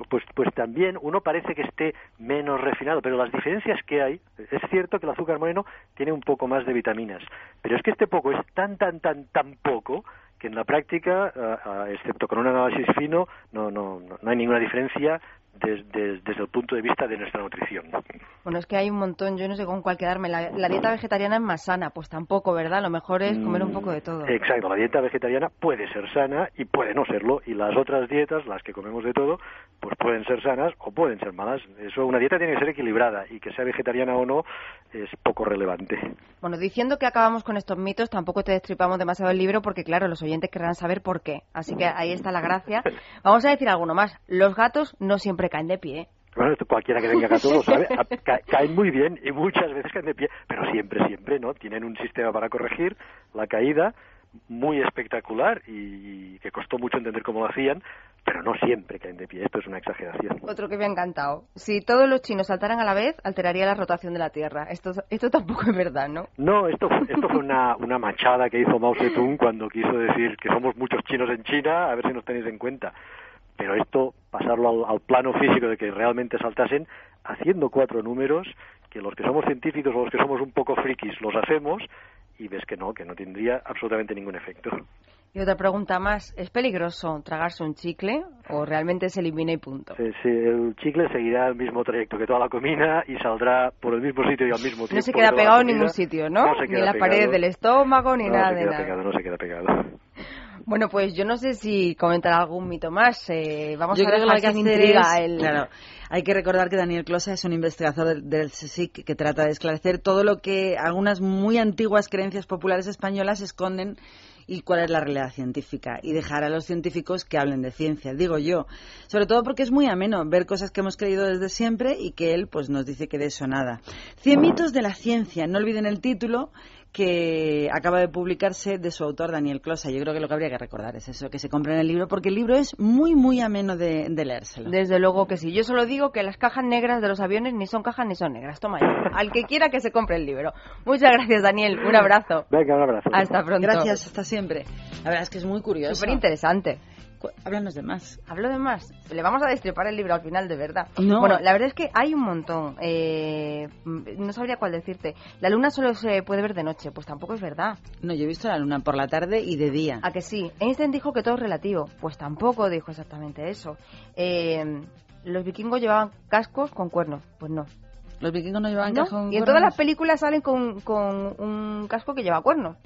Pues, pues también uno parece que esté menos refinado, pero las diferencias que hay, es cierto que el azúcar moreno tiene un poco más de vitaminas, pero es que este poco es tan, tan, tan, tan poco que en la práctica, excepto con un análisis fino, no, no, no, no hay ninguna diferencia des- des- desde el punto de vista de nuestra nutrición. Bueno, es que hay un montón, yo no sé con cuál quedarme. La, la dieta vegetariana es más sana, pues tampoco, ¿verdad? Lo mejor es comer un poco de todo. Exacto, la dieta vegetariana puede ser sana y puede no serlo, y las otras dietas, las que comemos de todo, pues pueden ser sanas o pueden ser malas. Eso, una dieta tiene que ser equilibrada y que sea vegetariana o no es poco relevante. Bueno, diciendo que acabamos con estos mitos, tampoco te destripamos demasiado el libro porque, claro, los oyentes querrán saber por qué. Así que ahí está la gracia. Vamos a decir alguno más. Los gatos no siempre caen de pie. Bueno, esto cualquiera que tenga gato lo sabe, a- ca- caen muy bien y muchas veces caen de pie, pero siempre, siempre, ¿no? Tienen un sistema para corregir la caída muy espectacular y que costó mucho entender cómo lo hacían, pero no siempre caen de pie, esto es una exageración. Otro que me ha encantado. Si todos los chinos saltaran a la vez, alteraría la rotación de la Tierra. Esto, esto tampoco es verdad, ¿no? No, esto, fue- esto fue una, una machada que hizo Mao Zedong cuando quiso decir que somos muchos chinos en China, a ver si nos tenéis en cuenta. Pero esto, pasarlo al, al plano físico de que realmente saltasen, haciendo cuatro números, que los que somos científicos o los que somos un poco frikis los hacemos, y ves que no, que no tendría absolutamente ningún efecto. Y otra pregunta más. ¿Es peligroso tragarse un chicle o realmente se elimina y punto? Eh, sí, el chicle seguirá el mismo trayecto que toda la comida y saldrá por el mismo sitio y al mismo tiempo. No se que queda pegado en ningún sitio, ¿no? No se ni queda en las paredes del estómago, ni no nada se de queda nada. pegado, no se queda pegado. Bueno, pues yo no sé si comentar algún mito más. Eh, vamos Yo a creo que intriga es- el... claro, hay que recordar que Daniel Closa es un investigador del, del CSIC que trata de esclarecer todo lo que algunas muy antiguas creencias populares españolas esconden y cuál es la realidad científica y dejar a los científicos que hablen de ciencia, digo yo, sobre todo porque es muy ameno ver cosas que hemos creído desde siempre y que él pues nos dice que de eso nada. Cien mitos de la ciencia, no olviden el título que acaba de publicarse de su autor Daniel Closa. Yo creo que lo que habría que recordar es eso, que se compren el libro porque el libro es muy muy ameno de, de leérselo. Desde luego que sí. Yo solo digo que las cajas negras de los aviones ni son cajas ni son negras. Toma ya. Al que quiera que se compre el libro. Muchas gracias, Daniel. Un abrazo. Venga, un abrazo. Hasta pronto. Gracias, hasta siempre. La verdad es que es muy curioso. Súper interesante. Háblanos de más. Hablo de más. Le vamos a destripar el libro al final, de verdad. No. Bueno, la verdad es que hay un montón. Eh, no sabría cuál decirte. La luna solo se puede ver de noche. Pues tampoco es verdad. No, yo he visto la luna por la tarde y de día. ¿A que sí? Einstein dijo que todo es relativo. Pues tampoco dijo exactamente eso. Eh, los vikingos llevaban cascos con cuernos. Pues no. Los vikingos no llevaban ¿No? casco con Y en cuernos. todas las películas salen con, con un casco que lleva cuernos.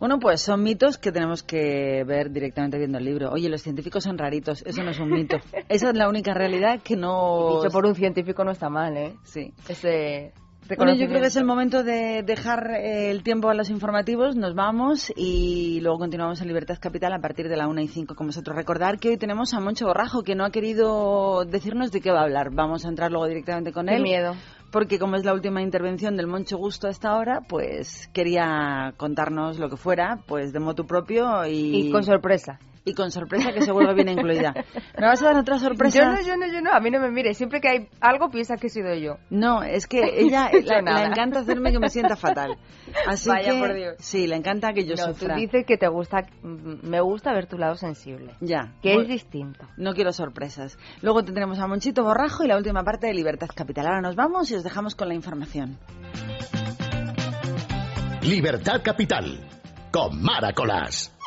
Bueno, pues son mitos que tenemos que ver directamente viendo el libro. Oye, los científicos son raritos, eso no es un mito. Esa es la única realidad que no... Dicho por un científico no está mal, ¿eh? Sí. Ese Bueno, yo creo que es el momento de dejar eh, el tiempo a los informativos, nos vamos y luego continuamos en Libertad Capital a partir de la 1 y 5 con vosotros. Recordar que hoy tenemos a Moncho Borrajo, que no ha querido decirnos de qué va a hablar. Vamos a entrar luego directamente con Qué él. miedo. Porque como es la última intervención del Moncho Gusto a esta hora, pues quería contarnos lo que fuera, pues de motu propio y... Y con sorpresa. Y con sorpresa que seguro viene incluida. ¿Me vas a dar otra sorpresa? Yo no, yo no, yo no. A mí no me mire. Siempre que hay algo piensa que he sido yo. No, es que ella la, le encanta hacerme que me sienta fatal. Así Vaya que, por Dios. Sí, le encanta que yo no, sufra. tú dices que te gusta, mm, me gusta ver tu lado sensible. Ya. Que es distinto. No quiero sorpresas. Luego tendremos a Monchito Borrajo y la última parte de Libertad Capital. Ahora nos vamos y os dejamos con la información. Libertad Capital. Con Maracolas.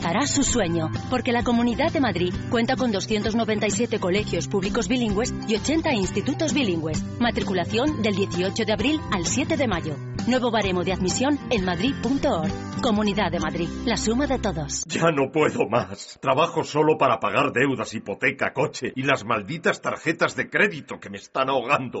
alcanzará su sueño, porque la Comunidad de Madrid cuenta con 297 colegios públicos bilingües y 80 institutos bilingües. Matriculación del 18 de abril al 7 de mayo. Nuevo baremo de admisión en madrid.org. Comunidad de Madrid, la suma de todos. Ya no puedo más. Trabajo solo para pagar deudas, hipoteca, coche y las malditas tarjetas de crédito que me están ahogando.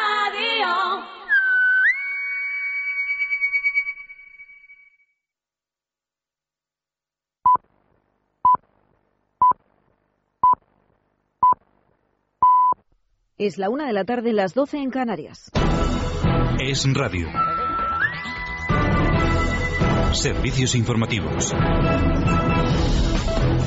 Es la una de la tarde, las 12 en Canarias. Es radio. Servicios informativos.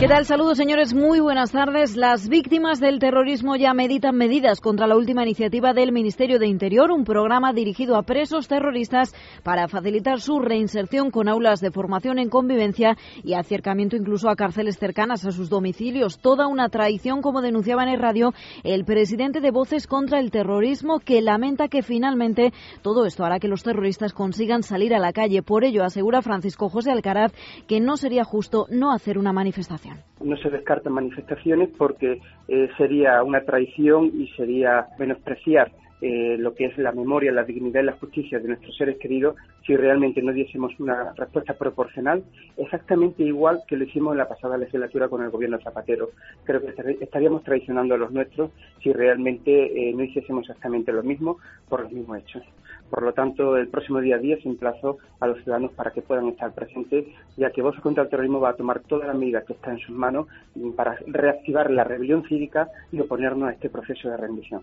¿Qué tal? Saludos, señores. Muy buenas tardes. Las víctimas del terrorismo ya meditan medidas contra la última iniciativa del Ministerio de Interior, un programa dirigido a presos terroristas para facilitar su reinserción con aulas de formación en convivencia y acercamiento incluso a cárceles cercanas a sus domicilios. Toda una traición, como denunciaba en radio el presidente de Voces contra el Terrorismo, que lamenta que finalmente todo esto hará que los terroristas consigan salir a la calle. Por ello, asegura Francisco José Alcaraz que no sería justo no hacer una manifestación. No se descartan manifestaciones porque eh, sería una traición y sería menospreciar eh, lo que es la memoria, la dignidad y la justicia de nuestros seres queridos si realmente no diésemos una respuesta proporcional, exactamente igual que lo hicimos en la pasada legislatura con el gobierno Zapatero. Creo que estaríamos traicionando a los nuestros si realmente eh, no hiciésemos exactamente lo mismo por los mismos hechos. Por lo tanto, el próximo día 10 emplazo a los ciudadanos para que puedan estar presentes, ya que Voz contra el Terrorismo va a tomar todas las medidas que están en sus manos para reactivar la rebelión cívica y oponernos a este proceso de rendición.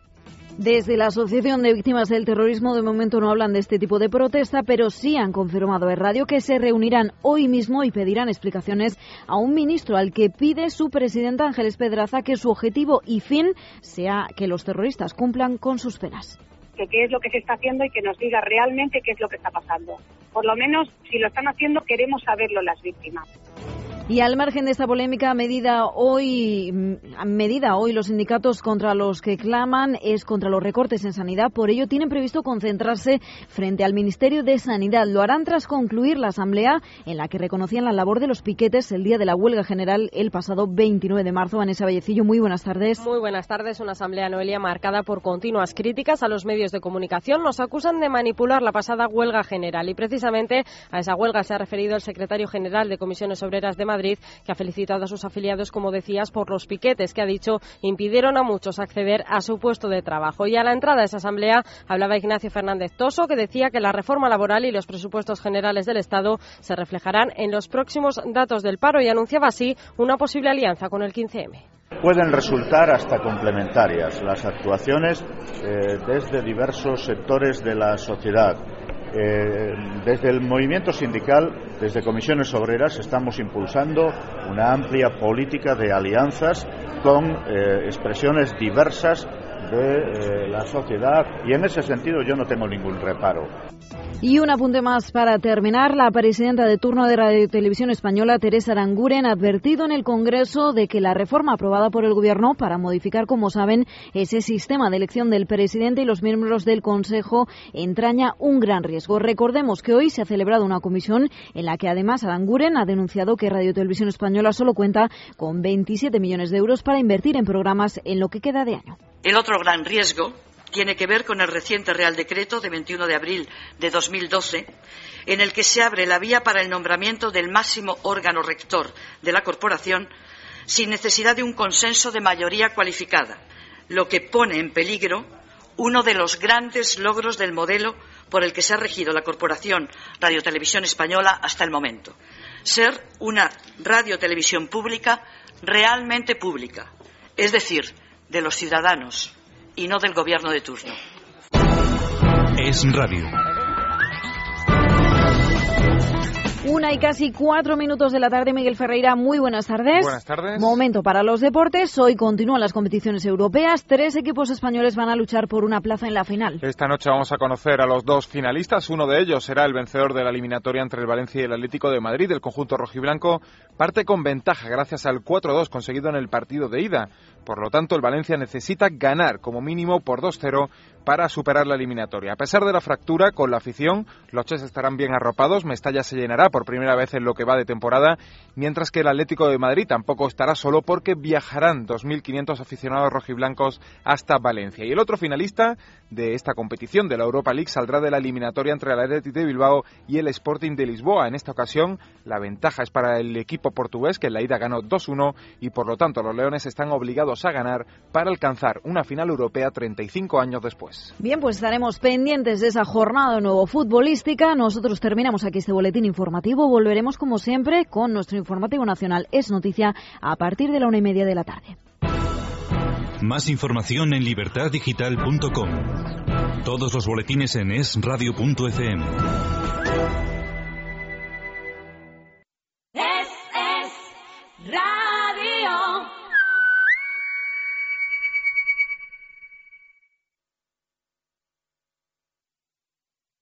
Desde la Asociación de Víctimas del Terrorismo de momento no hablan de este tipo de protesta, pero sí han confirmado en radio que se reunirán hoy mismo y pedirán explicaciones a un ministro al que pide su presidenta Ángeles Pedraza que su objetivo y fin sea que los terroristas cumplan con sus penas qué es lo que se está haciendo y que nos diga realmente qué es lo que está pasando. Por lo menos, si lo están haciendo, queremos saberlo las víctimas. Y al margen de esta polémica medida hoy, medida hoy los sindicatos contra los que claman es contra los recortes en sanidad. Por ello tienen previsto concentrarse frente al Ministerio de Sanidad. Lo harán tras concluir la asamblea en la que reconocían la labor de los piquetes el día de la huelga general el pasado 29 de marzo. Vanessa Vallecillo, muy buenas tardes. Muy buenas tardes. Una asamblea Noelia marcada por continuas críticas a los medios de comunicación. Nos acusan de manipular la pasada huelga general y precisamente a esa huelga se ha referido el secretario general de Comisiones Obreras de Madrid que ha felicitado a sus afiliados, como decías, por los piquetes que ha dicho impidieron a muchos acceder a su puesto de trabajo. Y a la entrada de esa asamblea hablaba Ignacio Fernández Toso, que decía que la reforma laboral y los presupuestos generales del Estado se reflejarán en los próximos datos del paro y anunciaba así una posible alianza con el 15M pueden resultar hasta complementarias las actuaciones eh, desde diversos sectores de la sociedad eh, desde el movimiento sindical, desde comisiones obreras, estamos impulsando una amplia política de alianzas con eh, expresiones diversas de eh, la sociedad y en ese sentido yo no tengo ningún reparo. Y un apunte más para terminar. La presidenta de turno de Radio Televisión Española, Teresa Aranguren, ha advertido en el Congreso de que la reforma aprobada por el Gobierno para modificar, como saben, ese sistema de elección del presidente y los miembros del Consejo entraña un gran riesgo. Recordemos que hoy se ha celebrado una comisión en la que además Aranguren ha denunciado que Radio Televisión Española solo cuenta con 27 millones de euros para invertir en programas en lo que queda de año. El otro gran riesgo tiene que ver con el reciente Real Decreto de 21 de abril de 2012, en el que se abre la vía para el nombramiento del máximo órgano rector de la corporación sin necesidad de un consenso de mayoría cualificada, lo que pone en peligro uno de los grandes logros del modelo por el que se ha regido la Corporación Radio Televisión Española hasta el momento. Ser una radiotelevisión pública realmente pública, es decir, de los ciudadanos, y no del gobierno de turno. Es radio. Una y casi cuatro minutos de la tarde, Miguel Ferreira, muy buenas tardes. Buenas tardes. Momento para los deportes. Hoy continúan las competiciones europeas. Tres equipos españoles van a luchar por una plaza en la final. Esta noche vamos a conocer a los dos finalistas. Uno de ellos será el vencedor de la eliminatoria entre el Valencia y el Atlético de Madrid. El conjunto rojiblanco parte con ventaja gracias al 4-2 conseguido en el partido de ida. Por lo tanto, el Valencia necesita ganar como mínimo por 2-0 para superar la eliminatoria. A pesar de la fractura con la afición, los Ches estarán bien arropados, Mestalla se llenará por primera vez en lo que va de temporada, mientras que el Atlético de Madrid tampoco estará solo porque viajarán 2.500 aficionados rojiblancos hasta Valencia. Y el otro finalista de esta competición de la Europa League saldrá de la eliminatoria entre el Atlético de Bilbao y el Sporting de Lisboa. En esta ocasión, la ventaja es para el equipo portugués, que en la ida ganó 2-1 y por lo tanto los Leones están obligados a ganar para alcanzar una final europea 35 años después. Bien, pues estaremos pendientes de esa jornada de nuevo futbolística. Nosotros terminamos aquí este boletín informativo. Volveremos, como siempre, con nuestro informativo nacional Es Noticia a partir de la una y media de la tarde. Más información en libertaddigital.com. Todos los boletines en esradio.fm.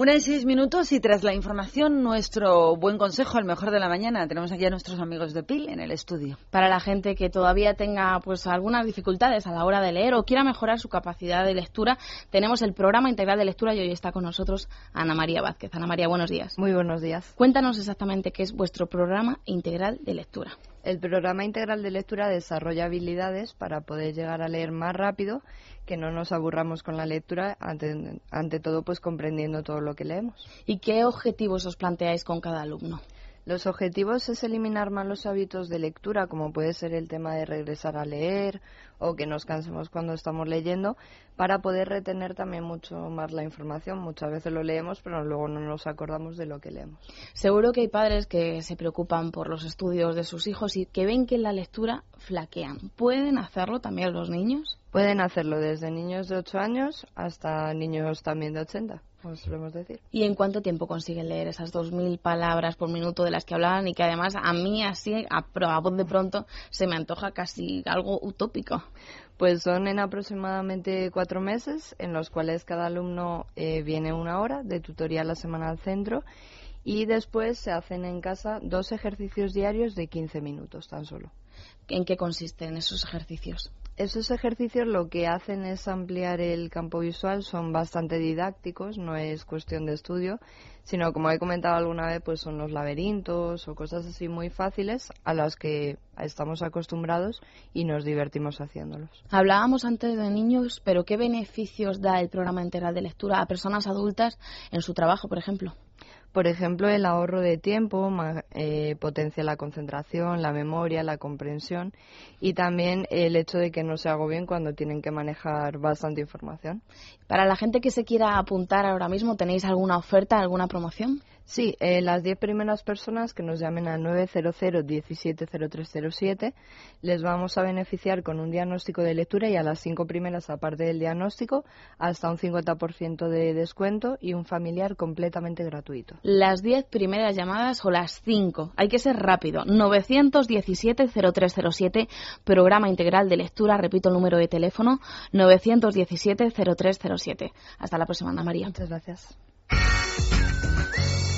Una y seis minutos y tras la información, nuestro buen consejo, al mejor de la mañana. Tenemos aquí a nuestros amigos de PIL en el estudio. Para la gente que todavía tenga pues algunas dificultades a la hora de leer o quiera mejorar su capacidad de lectura, tenemos el programa integral de lectura y hoy está con nosotros Ana María Vázquez. Ana María, buenos días. Muy buenos días. Cuéntanos exactamente qué es vuestro programa integral de lectura. El programa integral de lectura desarrolla habilidades para poder llegar a leer más rápido, que no nos aburramos con la lectura, ante, ante todo pues comprendiendo todo lo que leemos. ¿Y qué objetivos os planteáis con cada alumno? Los objetivos es eliminar malos hábitos de lectura, como puede ser el tema de regresar a leer o que nos cansemos cuando estamos leyendo, para poder retener también mucho más la información. Muchas veces lo leemos, pero luego no nos acordamos de lo que leemos. Seguro que hay padres que se preocupan por los estudios de sus hijos y que ven que en la lectura flaquean. ¿Pueden hacerlo también los niños? Pueden hacerlo desde niños de 8 años hasta niños también de 80 como solemos decir. ¿Y en cuánto tiempo consiguen leer esas 2.000 palabras por minuto de las que hablaban y que además a mí así, a, a voz de pronto, se me antoja casi algo utópico? Pues son en aproximadamente cuatro meses, en los cuales cada alumno eh, viene una hora de tutorial a la semana al centro y después se hacen en casa dos ejercicios diarios de 15 minutos tan solo. ¿En qué consisten esos ejercicios? Esos ejercicios lo que hacen es ampliar el campo visual, son bastante didácticos, no es cuestión de estudio, sino como he comentado alguna vez, pues son los laberintos o cosas así muy fáciles a las que estamos acostumbrados y nos divertimos haciéndolos. Hablábamos antes de niños, pero ¿qué beneficios da el programa integral de lectura a personas adultas en su trabajo, por ejemplo? Por ejemplo, el ahorro de tiempo eh, potencia la concentración, la memoria, la comprensión y también el hecho de que no se agobien cuando tienen que manejar bastante información. Para la gente que se quiera apuntar ahora mismo, ¿tenéis alguna oferta, alguna promoción? Sí, eh, las 10 primeras personas que nos llamen al 900 170307 les vamos a beneficiar con un diagnóstico de lectura y a las 5 primeras, aparte del diagnóstico, hasta un 50% de descuento y un familiar completamente gratuito. Las 10 primeras llamadas o las 5. Hay que ser rápido. 917-0307, programa integral de lectura. Repito el número de teléfono, 917-0307. Hasta la próxima, Ana María. Muchas gracias.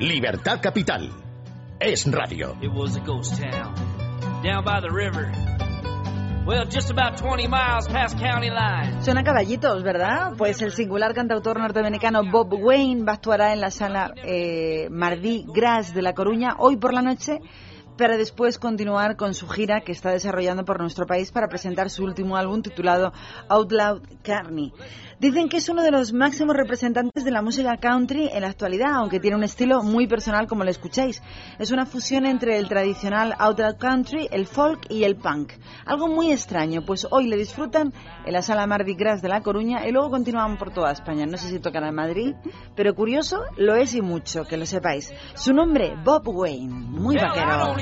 Libertad Capital. Es radio. It was a ghost town down by the river. Well, just about 20 miles past county line. Suena caballitos, ¿verdad? Pues el singular cantautor norteamericano Bob Wayne va a actuar en la sala eh, Mardi Gras de La Coruña hoy por la noche para después continuar con su gira que está desarrollando por nuestro país para presentar su último álbum titulado Out Loud Carney. Dicen que es uno de los máximos representantes de la música country en la actualidad, aunque tiene un estilo muy personal como lo escucháis. Es una fusión entre el tradicional Out Loud Country, el folk y el punk. Algo muy extraño, pues hoy le disfrutan en la sala Mardi Gras de La Coruña y luego continúan por toda España. No sé si tocan en Madrid, pero curioso lo es y mucho, que lo sepáis. Su nombre, Bob Wayne, muy vaquero.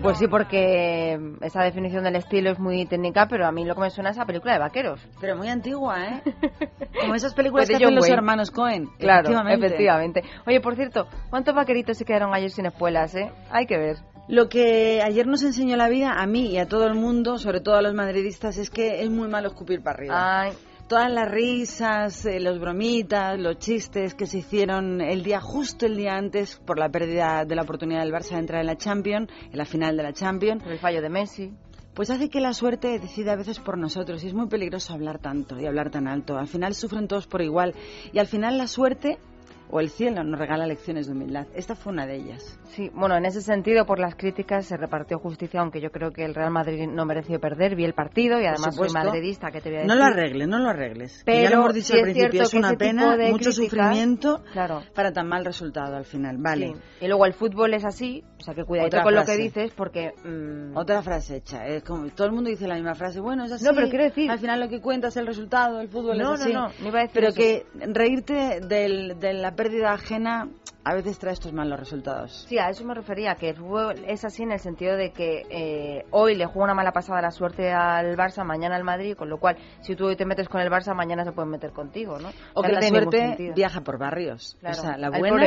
Pues sí, porque esa definición del estilo es muy técnica, pero a mí lo que me suena es esa película de vaqueros. Pero muy antigua, ¿eh? Como esas películas Pues que hacen los hermanos Cohen. Claro, efectivamente. efectivamente. Oye, por cierto, ¿cuántos vaqueritos se quedaron ayer sin espuelas, eh? Hay que ver. Lo que ayer nos enseñó la vida, a mí y a todo el mundo, sobre todo a los madridistas, es que es muy malo escupir para arriba. Ay. Todas las risas, eh, los bromitas, los chistes que se hicieron el día justo el día antes por la pérdida de la oportunidad del Barça de entrar en la Champions, en la final de la Champions. El fallo de Messi. Pues hace que la suerte decida a veces por nosotros y es muy peligroso hablar tanto y hablar tan alto. Al final sufren todos por igual y al final la suerte o el cielo nos regala lecciones de humildad. Esta fue una de ellas. Sí, bueno, en ese sentido, por las críticas se repartió justicia, aunque yo creo que el Real Madrid no mereció perder. Vi el partido y además soy madridista, que te voy a No decir. lo arregles, no lo arregles. Que ya Pero lo hemos dicho sí al es principio, es que una pena, mucho críticas- sufrimiento Claro. para tan mal resultado al final. Vale. Sí. Y luego el fútbol es así, o sea que cuidadito Otra con lo frase. que dices, porque... mm, Otra frase hecha. Es como todo el mundo dice la misma frase. Bueno, es así. No, pero quiero decir- Al final lo que cuenta es el resultado. El fútbol No, es no, así. no, no iba a decir Pero eso. que reírte del- de la pérdida ajena a veces trae estos malos resultados. Sí, a eso me refería, que el fútbol es así en el sentido de que eh, hoy le juega una mala pasada la suerte al Barça, mañana al Madrid, con lo cual, si tú hoy te metes con el Barça, mañana se pueden meter contigo, ¿no? O que la suerte viaja por barrios. Claro. O sea, la buena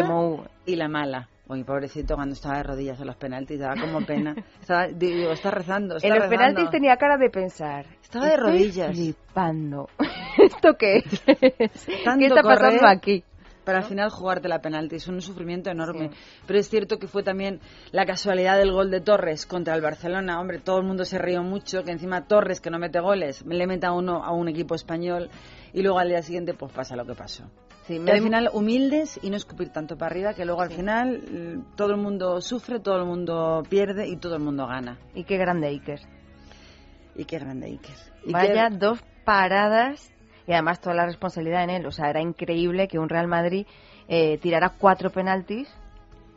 y la mala. Oye, pobrecito, cuando estaba de rodillas en los penaltis, daba como pena. Estaba, digo, está rezando, está En los rezando. penaltis tenía cara de pensar. Estaba de "Estoy rodillas. flipando. ¿Esto qué es? ¿Qué está pasando aquí? Para al final jugarte la penalti. Es un sufrimiento enorme. Pero es cierto que fue también la casualidad del gol de Torres contra el Barcelona. Hombre, todo el mundo se rió mucho. Que encima Torres, que no mete goles, le meta uno a un equipo español. Y luego al día siguiente, pues pasa lo que pasó. Sí, me al final humildes y no escupir tanto para arriba, que luego al final mm, todo el mundo sufre, todo el mundo pierde y todo el mundo gana. Y qué grande Iker. Y qué grande Iker. Y Vaya dos paradas y además toda la responsabilidad en él. O sea, era increíble que un Real Madrid eh, tirara cuatro penaltis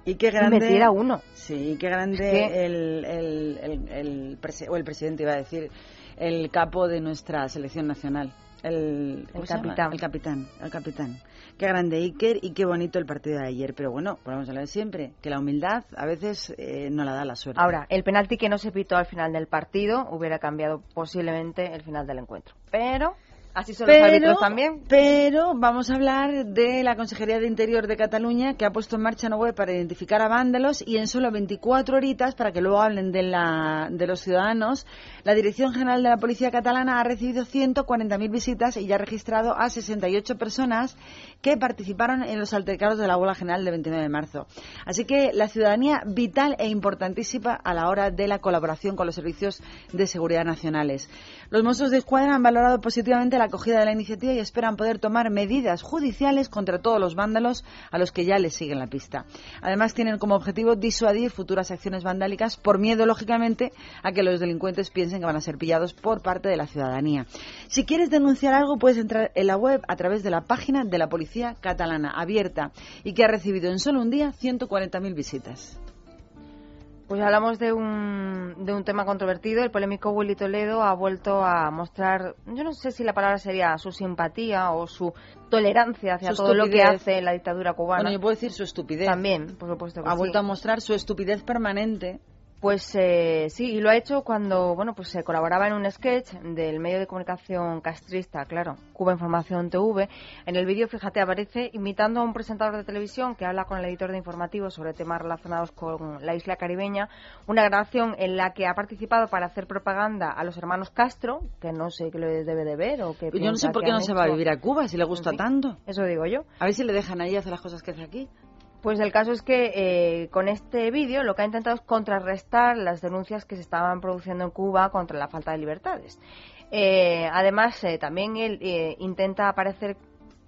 Y qué grande. metiera uno. Sí, qué grande Es que- el, el, el, el prese- o el presidente, iba a decir, el capo de nuestra selección nacional. El, ¿cómo El capitán. El capitán, el capitán. Qué grande Iker y qué bonito el partido de ayer. Pero bueno, volvemos a lo de siempre, que la humildad a veces eh, no la da la suerte. Ahora, el penalti que no se pitó al final del partido hubiera cambiado posiblemente el final del encuentro. Pero así son los árbitros también. Pero vamos a hablar de la Consejería de Interior de Cataluña que ha puesto en marcha una web para identificar a vándalos y en solo 24 horitas, para que luego hablen de, la, de los ciudadanos, la Dirección General de la Policía Catalana ha recibido 140.000 visitas y ya ha registrado a 68 personas que participaron en los altercados de la huelga general del 29 de marzo. Así que la ciudadanía vital e importantísima a la hora de la colaboración con los servicios de seguridad nacionales. Los Mossos de Escuadra han valorado positivamente la acogida de la iniciativa y esperan poder tomar medidas judiciales contra todos los vándalos a los que ya les siguen la pista. Además, tienen como objetivo disuadir futuras acciones vandálicas por miedo, lógicamente, a que los delincuentes piensen que van a ser pillados por parte de la ciudadanía. Si quieres denunciar algo, puedes entrar en la web a través de la página de la Policía Catalana, abierta, y que ha recibido en solo un día 140.000 visitas. Pues hablamos de un, de un tema controvertido. El polémico Willy Toledo ha vuelto a mostrar, yo no sé si la palabra sería su simpatía o su tolerancia hacia Su todo lo que hace la dictadura cubana. Bueno, yo puedo decir su estupidez. También, por supuesto que ha sí. vuelto a mostrar su estupidez permanente Pues eh, sí, y lo ha hecho cuando, bueno, pues se colaboraba en un sketch del medio de comunicación castrista, claro, Cuba Información TV. En el vídeo, fíjate, aparece imitando a un presentador de televisión que habla con el editor de informativos sobre temas relacionados con la isla caribeña, una grabación en la que ha participado para hacer propaganda a los hermanos Castro, que no sé qué le debe de ver o que Yo no sé por qué no se va a vivir a Cuba si le gusta tanto. Eso digo yo. A ver si le dejan ahí hacer las cosas que hace aquí. Pues el caso es que eh, con este vídeo lo que ha intentado es contrarrestar las denuncias que se estaban produciendo en Cuba contra la falta de libertades. Eh, además, eh, también él intenta parecer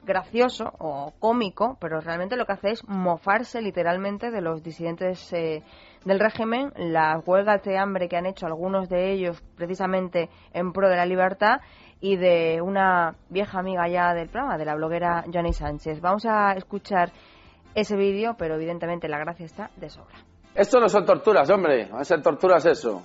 gracioso o cómico, pero realmente lo que hace es mofarse literalmente de los disidentes del régimen, las huelgas de hambre que han hecho algunos de ellos precisamente en pro de la libertad y de una vieja amiga ya del programa, de la bloguera Johnny Sánchez. Vamos a escuchar ese vídeo, pero evidentemente la gracia está de sobra. Esto no son torturas, hombre. A ser torturas eso.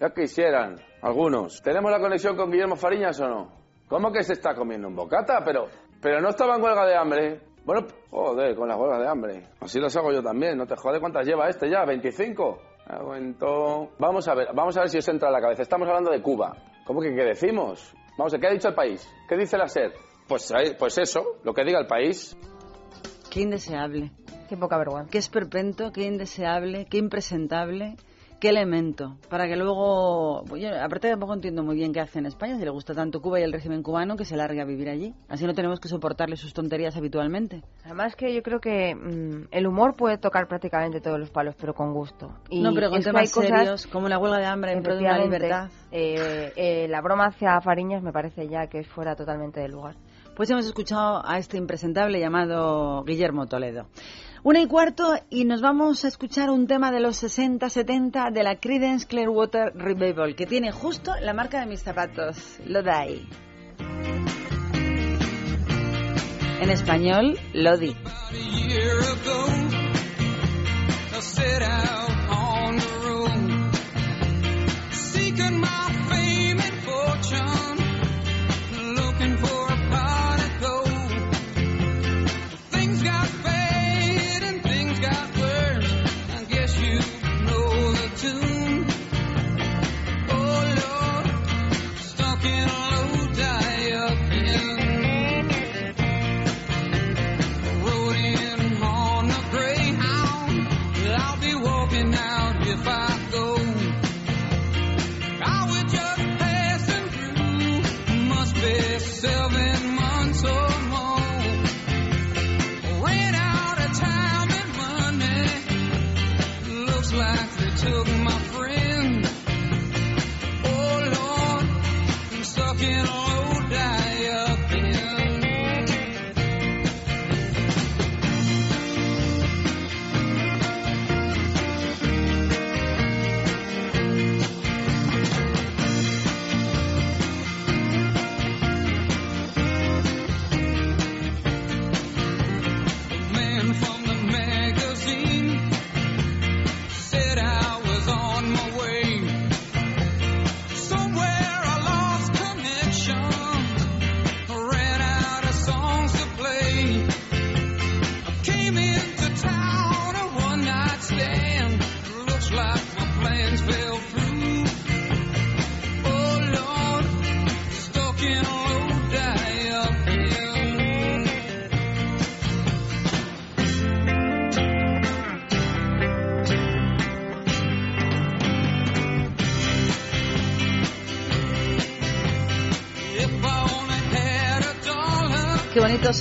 Ya quisieran algunos. ¿Tenemos la conexión con Guillermo Fariñas o no? ¿Cómo que se está comiendo un bocata? Pero, pero no estaba en huelga de hambre. Bueno, joder, con las huelgas de hambre. Así las hago yo también. No te jode cuántas lleva este ya, 25. Vamos a ver, vamos a ver si os entra a la cabeza. Estamos hablando de Cuba. ¿Cómo que qué decimos? Vamos a ver, ¿qué ha dicho el país? ¿Qué dice la SER? Pues, pues eso, lo que diga el país. Qué indeseable. Qué poca vergüenza. Qué esperpento, qué indeseable, qué impresentable, qué elemento. Para que luego. Pues aparte tampoco entiendo muy bien qué hace en España, si le gusta tanto Cuba y el régimen cubano, que se largue a vivir allí. Así no tenemos que soportarle sus tonterías habitualmente. Además que yo creo que mm, el humor puede tocar prácticamente todos los palos, pero con gusto. Y no, pero con temas serios, como la huelga de hambre en pro de la libertad. Eh, eh, la broma hacia Fariñas me parece ya que es fuera totalmente de lugar. Pues hemos escuchado a este impresentable llamado Guillermo Toledo. Una y cuarto y nos vamos a escuchar un tema de los 60-70 de la Creedence Clearwater Revival, que tiene justo la marca de mis zapatos, Lodi. En español, Lodi. seven months or more. Ran out of time and money. Looks like they took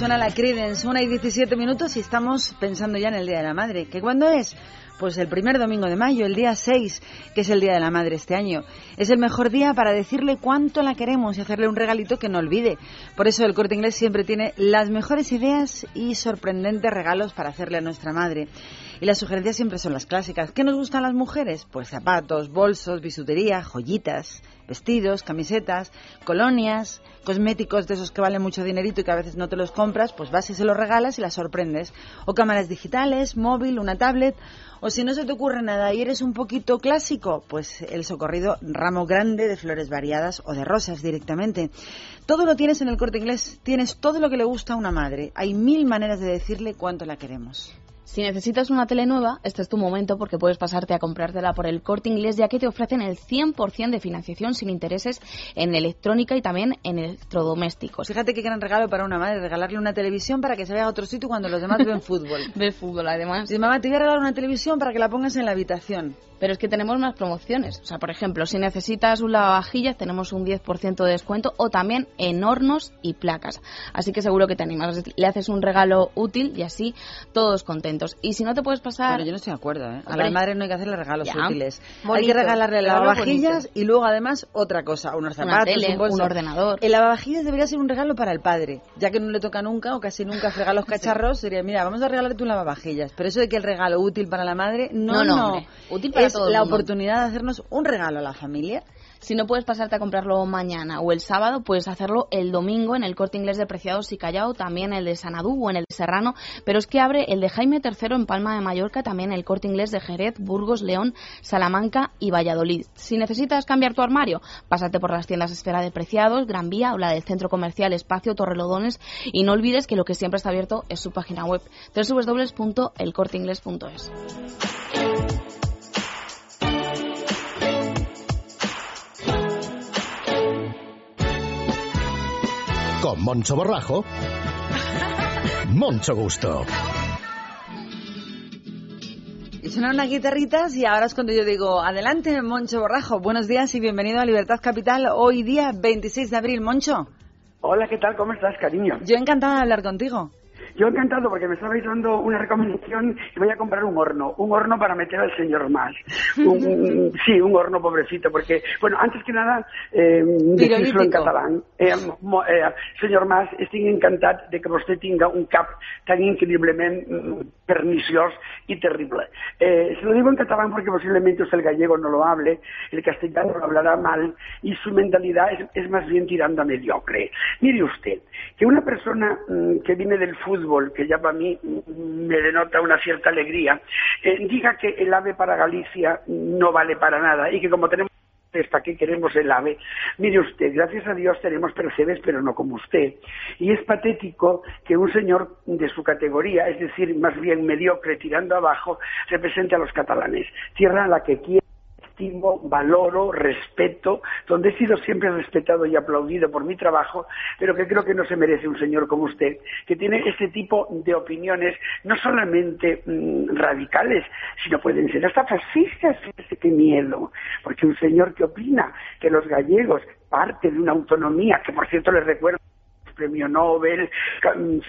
suena la Credence, una y 17 minutos y estamos pensando ya en el Día de la Madre. ¿Que cuándo es? Pues el primer domingo de mayo, el día 6, que es el Día de la Madre este año. Es el mejor día para decirle cuánto la queremos y hacerle un regalito que no olvide. Por eso el Corte Inglés siempre tiene las mejores ideas y sorprendentes regalos para hacerle a nuestra madre. Y las sugerencias siempre son las clásicas. ¿Qué nos gustan las mujeres? Pues zapatos, bolsos, bisutería, joyitas, vestidos, camisetas, colonias, cosméticos de esos que valen mucho dinerito y que a veces no te los compras, pues vas y se los regalas y las sorprendes. O cámaras digitales, móvil, una tablet. O si no se te ocurre nada y eres un poquito clásico, pues el socorrido ramo grande de flores variadas o de rosas directamente. Todo lo tienes en el corte inglés, tienes todo lo que le gusta a una madre. Hay mil maneras de decirle cuánto la queremos. Si necesitas una tele nueva, este es tu momento porque puedes pasarte a comprártela por el corte inglés ya que te ofrecen el 100% de financiación sin intereses en electrónica y también en electrodomésticos. Fíjate qué gran regalo para una madre, regalarle una televisión para que se vaya a otro sitio cuando los demás ven fútbol. Ve fútbol, además. Dice, mamá, te voy a regalar una televisión para que la pongas en la habitación. Pero es que tenemos más promociones. O sea, por ejemplo, si necesitas un lavavajillas, tenemos un 10% de descuento o también en hornos y placas. Así que seguro que te animas. Le haces un regalo útil y así todos contentos. Y si no te puedes pasar... Pero yo no estoy de acuerdo, ¿eh? A Hombre. la madre no hay que hacerle regalos Ya. útiles. hay que regalarle lavavajillas y luego además otra cosa, unos zapatos, tele, un bolso. un ordenador. El lavavajillas debería ser un regalo para el padre, ya que no le toca nunca o casi nunca fregar los cacharros, sería, mira, vamos a regalarte un lavavajillas. Pero eso de que el regalo útil para la madre, no, No. Útil para es todo la mundo. oportunidad de hacernos un regalo a la familia. Si no puedes pasarte a comprarlo mañana o el sábado, puedes hacerlo el domingo en el corte inglés de Preciados y Callao, también el de Sanadú o en el de Serrano. Pero es que abre el de Jaime III en Palma de Mallorca, también el corte inglés de Jerez, Burgos, León, Salamanca y Valladolid. Si necesitas cambiar tu armario, pásate por las tiendas Esfera de Preciados, Gran Vía o la del Centro Comercial Espacio Torrelodones y no olvides que lo que siempre está abierto es su página web www.elcorteingles.es. Con Moncho Borrajo, Moncho Gusto. Y sonaron las guitarritas y ahora es cuando yo digo, adelante Moncho Borrajo, buenos días y bienvenido a Libertad Capital, hoy día 26 de abril. Moncho. Hola, ¿qué tal? ¿Cómo estás, cariño? Yo encantada de hablar contigo. Yo encantado porque me estabais dando una recomendación y voy a comprar un horno, un horno para meter al señor más. Un- sí, un horno pobrecito, porque, bueno, antes que nada, eh, decírselo en catalán. Eh, eh, senyor Mas, estic encantat de que vostè tinga un cap tan increíblemente mm, perniciós y terrible. Eh, se lo digo en catalán porque posiblemente usted el gallego no lo hable, el castellano lo hablará mal y su mentalidad es, es más bien tirando a mediocre. Mire usted, que una persona mm, que viene del fútbol, que ya para mí me denota una cierta alegría, eh, diga que el ave para Galicia no vale para nada y que como tenemos ¿Para qué queremos el ave? Mire usted, gracias a Dios tenemos percebes, pero no como usted. Y es patético que un señor de su categoría, es decir, más bien mediocre, tirando abajo, represente a los catalanes. Tierra a la que quiero, valoro, respeto, donde he sido siempre respetado y aplaudido por mi trabajo, pero que creo que no se merece un señor como usted, que tiene este tipo de opiniones no solamente mm, radicales, sino pueden ser hasta fascistas. Qué miedo, porque un señor que opina que los gallegos parte de una autonomía, que por cierto les recuerdo premio Nobel,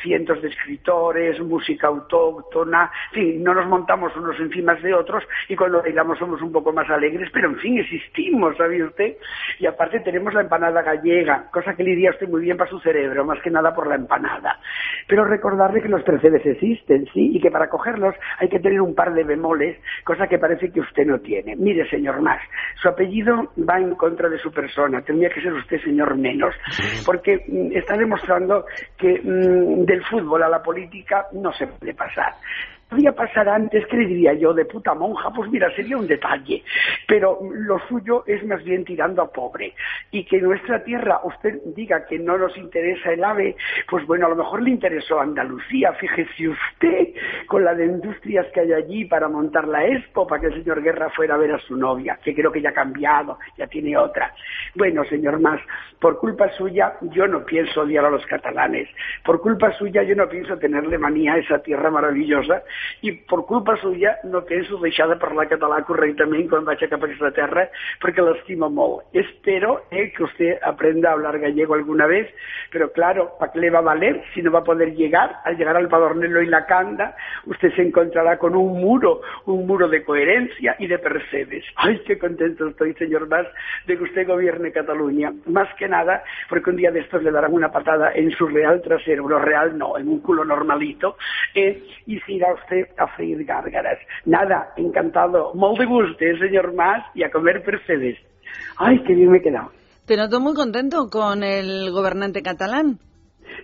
cientos de escritores, música autóctona, en fin, no nos montamos unos encima de otros y cuando bailamos somos un poco más alegres, pero en fin, existimos, ¿sabe usted? Y aparte tenemos la empanada gallega, cosa que le iría a usted muy bien para su cerebro, más que nada por la empanada. Pero recordarle que los percebes existen, ¿sí? Y que para cogerlos hay que tener un par de bemoles, cosa que parece que usted no tiene. Mire, señor Más, su apellido va en contra de su persona, tendría que ser usted señor menos, porque mm, está demostrando que mm, del fútbol a la política no se puede pasar. Podría pasar antes, ¿qué le diría yo? De puta monja, pues mira, sería un detalle. Pero lo suyo es más bien tirando a pobre. Y que nuestra tierra usted diga que no nos interesa el ave, pues bueno, a lo mejor le interesó Andalucía. Fíjese usted con la de industrias que hay allí para montar la expo, para que el señor Guerra fuera a ver a su novia, que creo que ya ha cambiado, ya tiene otra. Bueno, señor Más, por culpa suya yo no pienso odiar a los catalanes. Por culpa suya yo no pienso tenerle manía a esa tierra maravillosa i per culpa suya no penso deixar de parlar català correctament quan vaig cap a aquesta terra perquè l'estima molt. Espero eh, que usted aprenda a hablar gallego alguna vez, pero claro, ¿para qué le va a valer si no va a poder llegar? Al llegar al Padornelo y la Canda, usted se encontrará con un muro, un muro de coherencia y de percebes. Ay, qué contento estoy, señor Mas, de que usted gobierne Cataluña. Más que nada, porque un día de estos le darán una patada en su real trasero, no real no, en un culo normalito, eh, y se irá usted a freír gárgaras. Nada, encantado, molt de gusto, eh, señor Mas, y a comer percebes. Ay, qué bien me he quedado. Te noto muy contento con el gobernante catalán.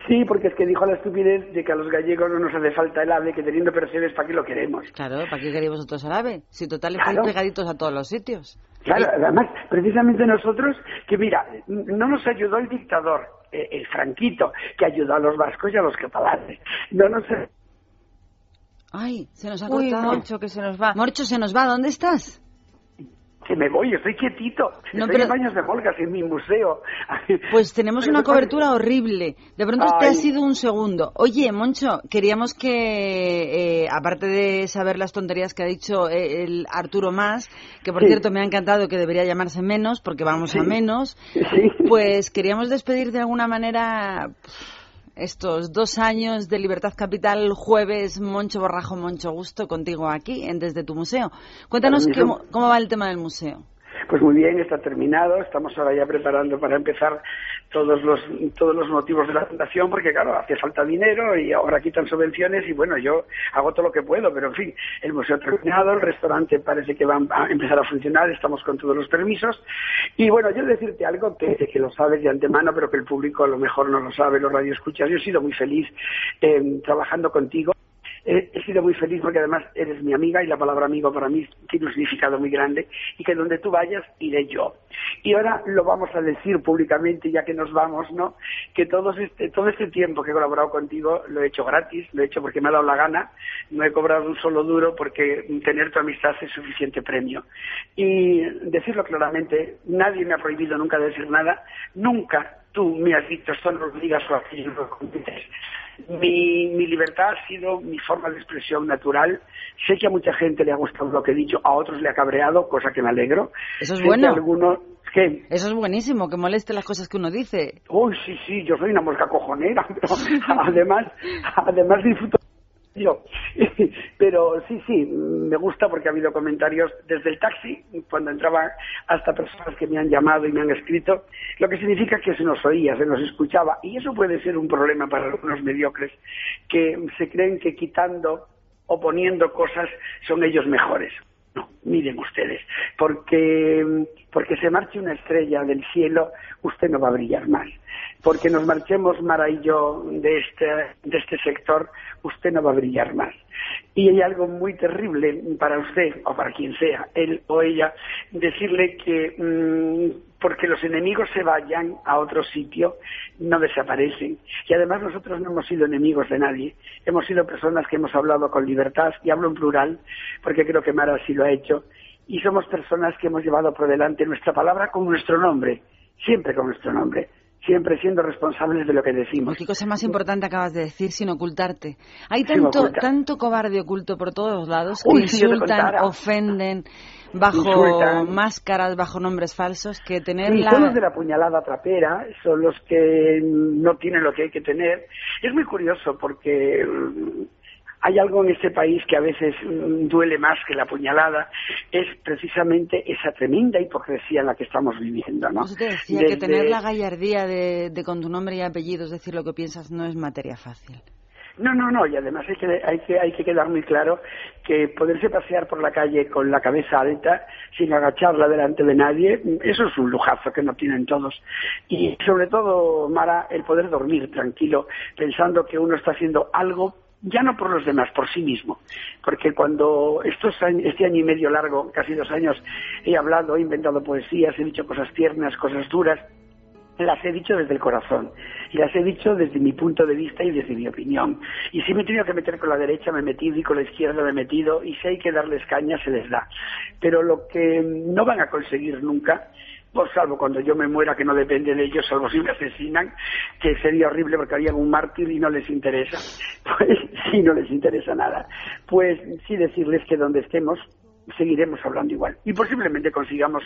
Sí, porque es que dijo la estupidez de que a los gallegos no nos hace falta el ave, que teniendo percebes, ¿para qué lo queremos? Claro, ¿para qué queréis vosotros al ave? Si total estáis Claro. pegaditos a todos los sitios. Claro, además, precisamente nosotros, que mira, no nos ayudó el dictador, eh, el franquito, que ayudó a los vascos y a los catalanes. No nos Ay, se nos ha Uy, cortado. Moncho, que se nos va. Morcho, se nos va. ¿Dónde estás? Que me voy, estoy quietito. No, estoy pero- en baños de Volgas, en mi museo. Pues tenemos una cobertura horrible. De pronto te Ay. ha sido un segundo. Oye, Moncho, queríamos que, eh, aparte de saber las tonterías que ha dicho eh, el Arturo Más, que por Sí. cierto me ha encantado que debería llamarse menos, porque vamos a Sí. menos, pues queríamos despedir de alguna manera pf, estos dos años de Libertad Capital, jueves, Moncho Borrajo, Moncho Gusto, contigo aquí, en Desde tu Museo. Cuéntanos cómo, cómo va el tema del museo. Pues muy bien, está terminado. Estamos ahora ya preparando para empezar todos los todos los motivos de la fundación, porque claro, hace falta dinero y ahora quitan subvenciones y bueno, yo hago todo lo que puedo, pero en fin, el museo terminado, el restaurante parece que va a empezar a funcionar, estamos con todos los permisos y bueno, yo decirte algo que, que lo sabes de antemano, pero que el público a lo mejor no lo sabe, los radioescuchas. Yo he sido muy feliz eh, trabajando contigo. He, sido muy feliz porque además eres mi amiga y la palabra amigo para mí tiene un significado muy grande y que donde tú vayas iré yo. Y ahora lo vamos a decir públicamente ya que nos vamos, ¿no? Que todo este, todo este tiempo que he colaborado contigo lo he hecho gratis, lo he hecho porque me ha dado la gana, no he cobrado un solo duro porque tener tu amistad es suficiente premio. Y decirlo claramente, nadie me ha prohibido nunca decir nada, nunca tú me has dicho esto no lo digas o aquello no lo comentes. Mi, mi libertad ha sido mi forma de expresión natural. Sé que a mucha gente le ha gustado lo que he dicho, a otros le ha cabreado, cosa que me alegro. Eso es Sé bueno. que algunos, ¿qué? Eso es buenísimo, que moleste las cosas que uno dice. Uy, sí, sí, yo soy una mosca cojonera, pero además, además disfruto yo. Pero sí, sí, me gusta porque ha habido comentarios desde el taxi, cuando entraba, hasta personas que me han llamado y me han escrito, lo que significa que se nos oía, se nos escuchaba. Y eso puede ser un problema para algunos mediocres, que se creen que quitando o poniendo cosas son ellos mejores. No, miren ustedes, porque, porque se marche una estrella del cielo, usted no va a brillar más. Porque nos marchemos Mara y yo de este, de este sector, usted no va a brillar más. Y hay algo muy terrible para usted, o para quien sea, él o ella, decirle que mm, porque los enemigos se vayan a otro sitio, no desaparecen. Y además nosotros no hemos sido enemigos de nadie. Hemos sido personas que hemos hablado con libertad, y hablo en plural, porque creo que Mara sí lo ha hecho, y somos personas que hemos llevado por delante nuestra palabra con nuestro nombre, siempre con nuestro nombre siempre siendo responsables de lo que decimos. Qué cosa más importante acabas de decir sin ocultarte. Hay tanto, tanto cobarde oculto por todos lados que si insultan, ofenden, bajo Insultan. máscaras, bajo nombres falsos, que tener Sí, la... son los de la puñalada trapera, son los que no tienen lo que hay que tener. Es muy curioso porque hay algo en este país que a veces mm, duele más que la puñalada, es precisamente esa tremenda hipocresía en la que estamos viviendo, ¿no? Eso te decía que tener la gallardía de, de con tu nombre y apellidos decir lo que piensas no es materia fácil. No, no, no, y además hay que, hay, que, hay que quedar muy claro que poderse pasear por la calle con la cabeza alta, sin agacharla delante de nadie, eso es un lujazo que no tienen todos. Y sobre todo, Mara, el poder dormir tranquilo, pensando que uno está haciendo algo ya no por los demás, por sí mismo. Porque cuando estos años- este año y medio largo, casi dos años, he hablado, he inventado poesías, he dicho cosas tiernas, cosas duras, las he dicho desde el corazón y las he dicho desde mi punto de vista y desde mi opinión. Y si me he tenido que meter con la derecha, me he metido y con la izquierda me he metido y si hay que darles caña, se les da. Pero lo que no van a conseguir nunca, por salvo cuando yo me muera, que no depende de ellos, salvo si me asesinan, que sería horrible porque harían un mártir y no les interesa, pues sí, no les interesa nada. Pues sí decirles que donde estemos, seguiremos hablando igual. Y posiblemente consigamos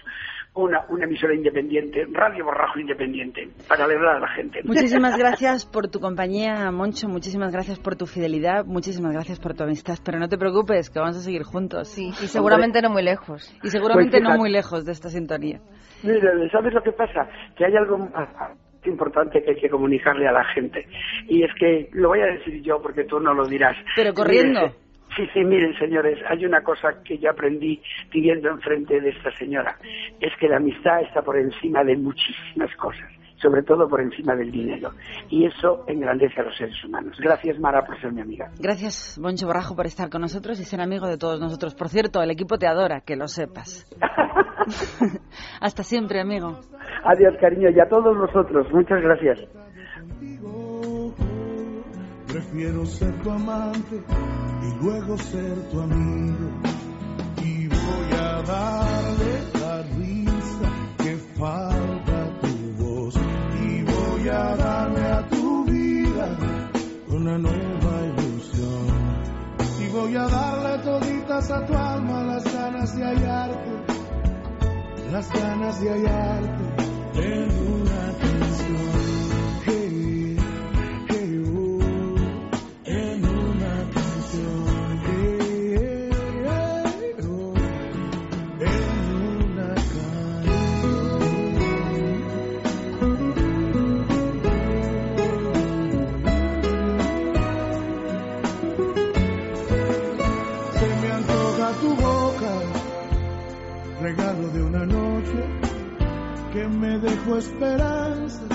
una, una emisora independiente, Radio Borrajo Independiente, para alegrar a la gente. Muchísimas gracias por tu compañía, Moncho. Muchísimas gracias por tu fidelidad. Muchísimas gracias por tu amistad. Pero no te preocupes, que vamos a seguir juntos. Sí, y seguramente no muy lejos. Y seguramente Pues no muy lejos de esta sintonía. Mira, ¿sabes lo que pasa? Que hay algo más importante que hay que comunicarle a la gente. Y es que, lo voy a decir yo porque tú no lo dirás. Pero corriendo. Sí, sí, miren, señores, hay una cosa que yo aprendí viviendo enfrente de esta señora. Es que la amistad está por encima de muchísimas cosas, sobre todo por encima del dinero. Y eso engrandece a los seres humanos. Gracias, Mara, por ser mi amiga. Gracias, Moncho Borrajo, por estar con nosotros y ser amigo de todos nosotros. Por cierto, el equipo te adora, que lo sepas. Hasta siempre, amigo. Adiós, cariño, y a todos nosotros. Muchas gracias. Prefiero ser tu amante y luego ser tu amigo. Y voy a darle la risa que falta tu voz. Y voy a darle a tu vida una nueva ilusión. Y voy a darle toditas a tu alma las ganas de hallarte. Las ganas de hallarte en una regalo de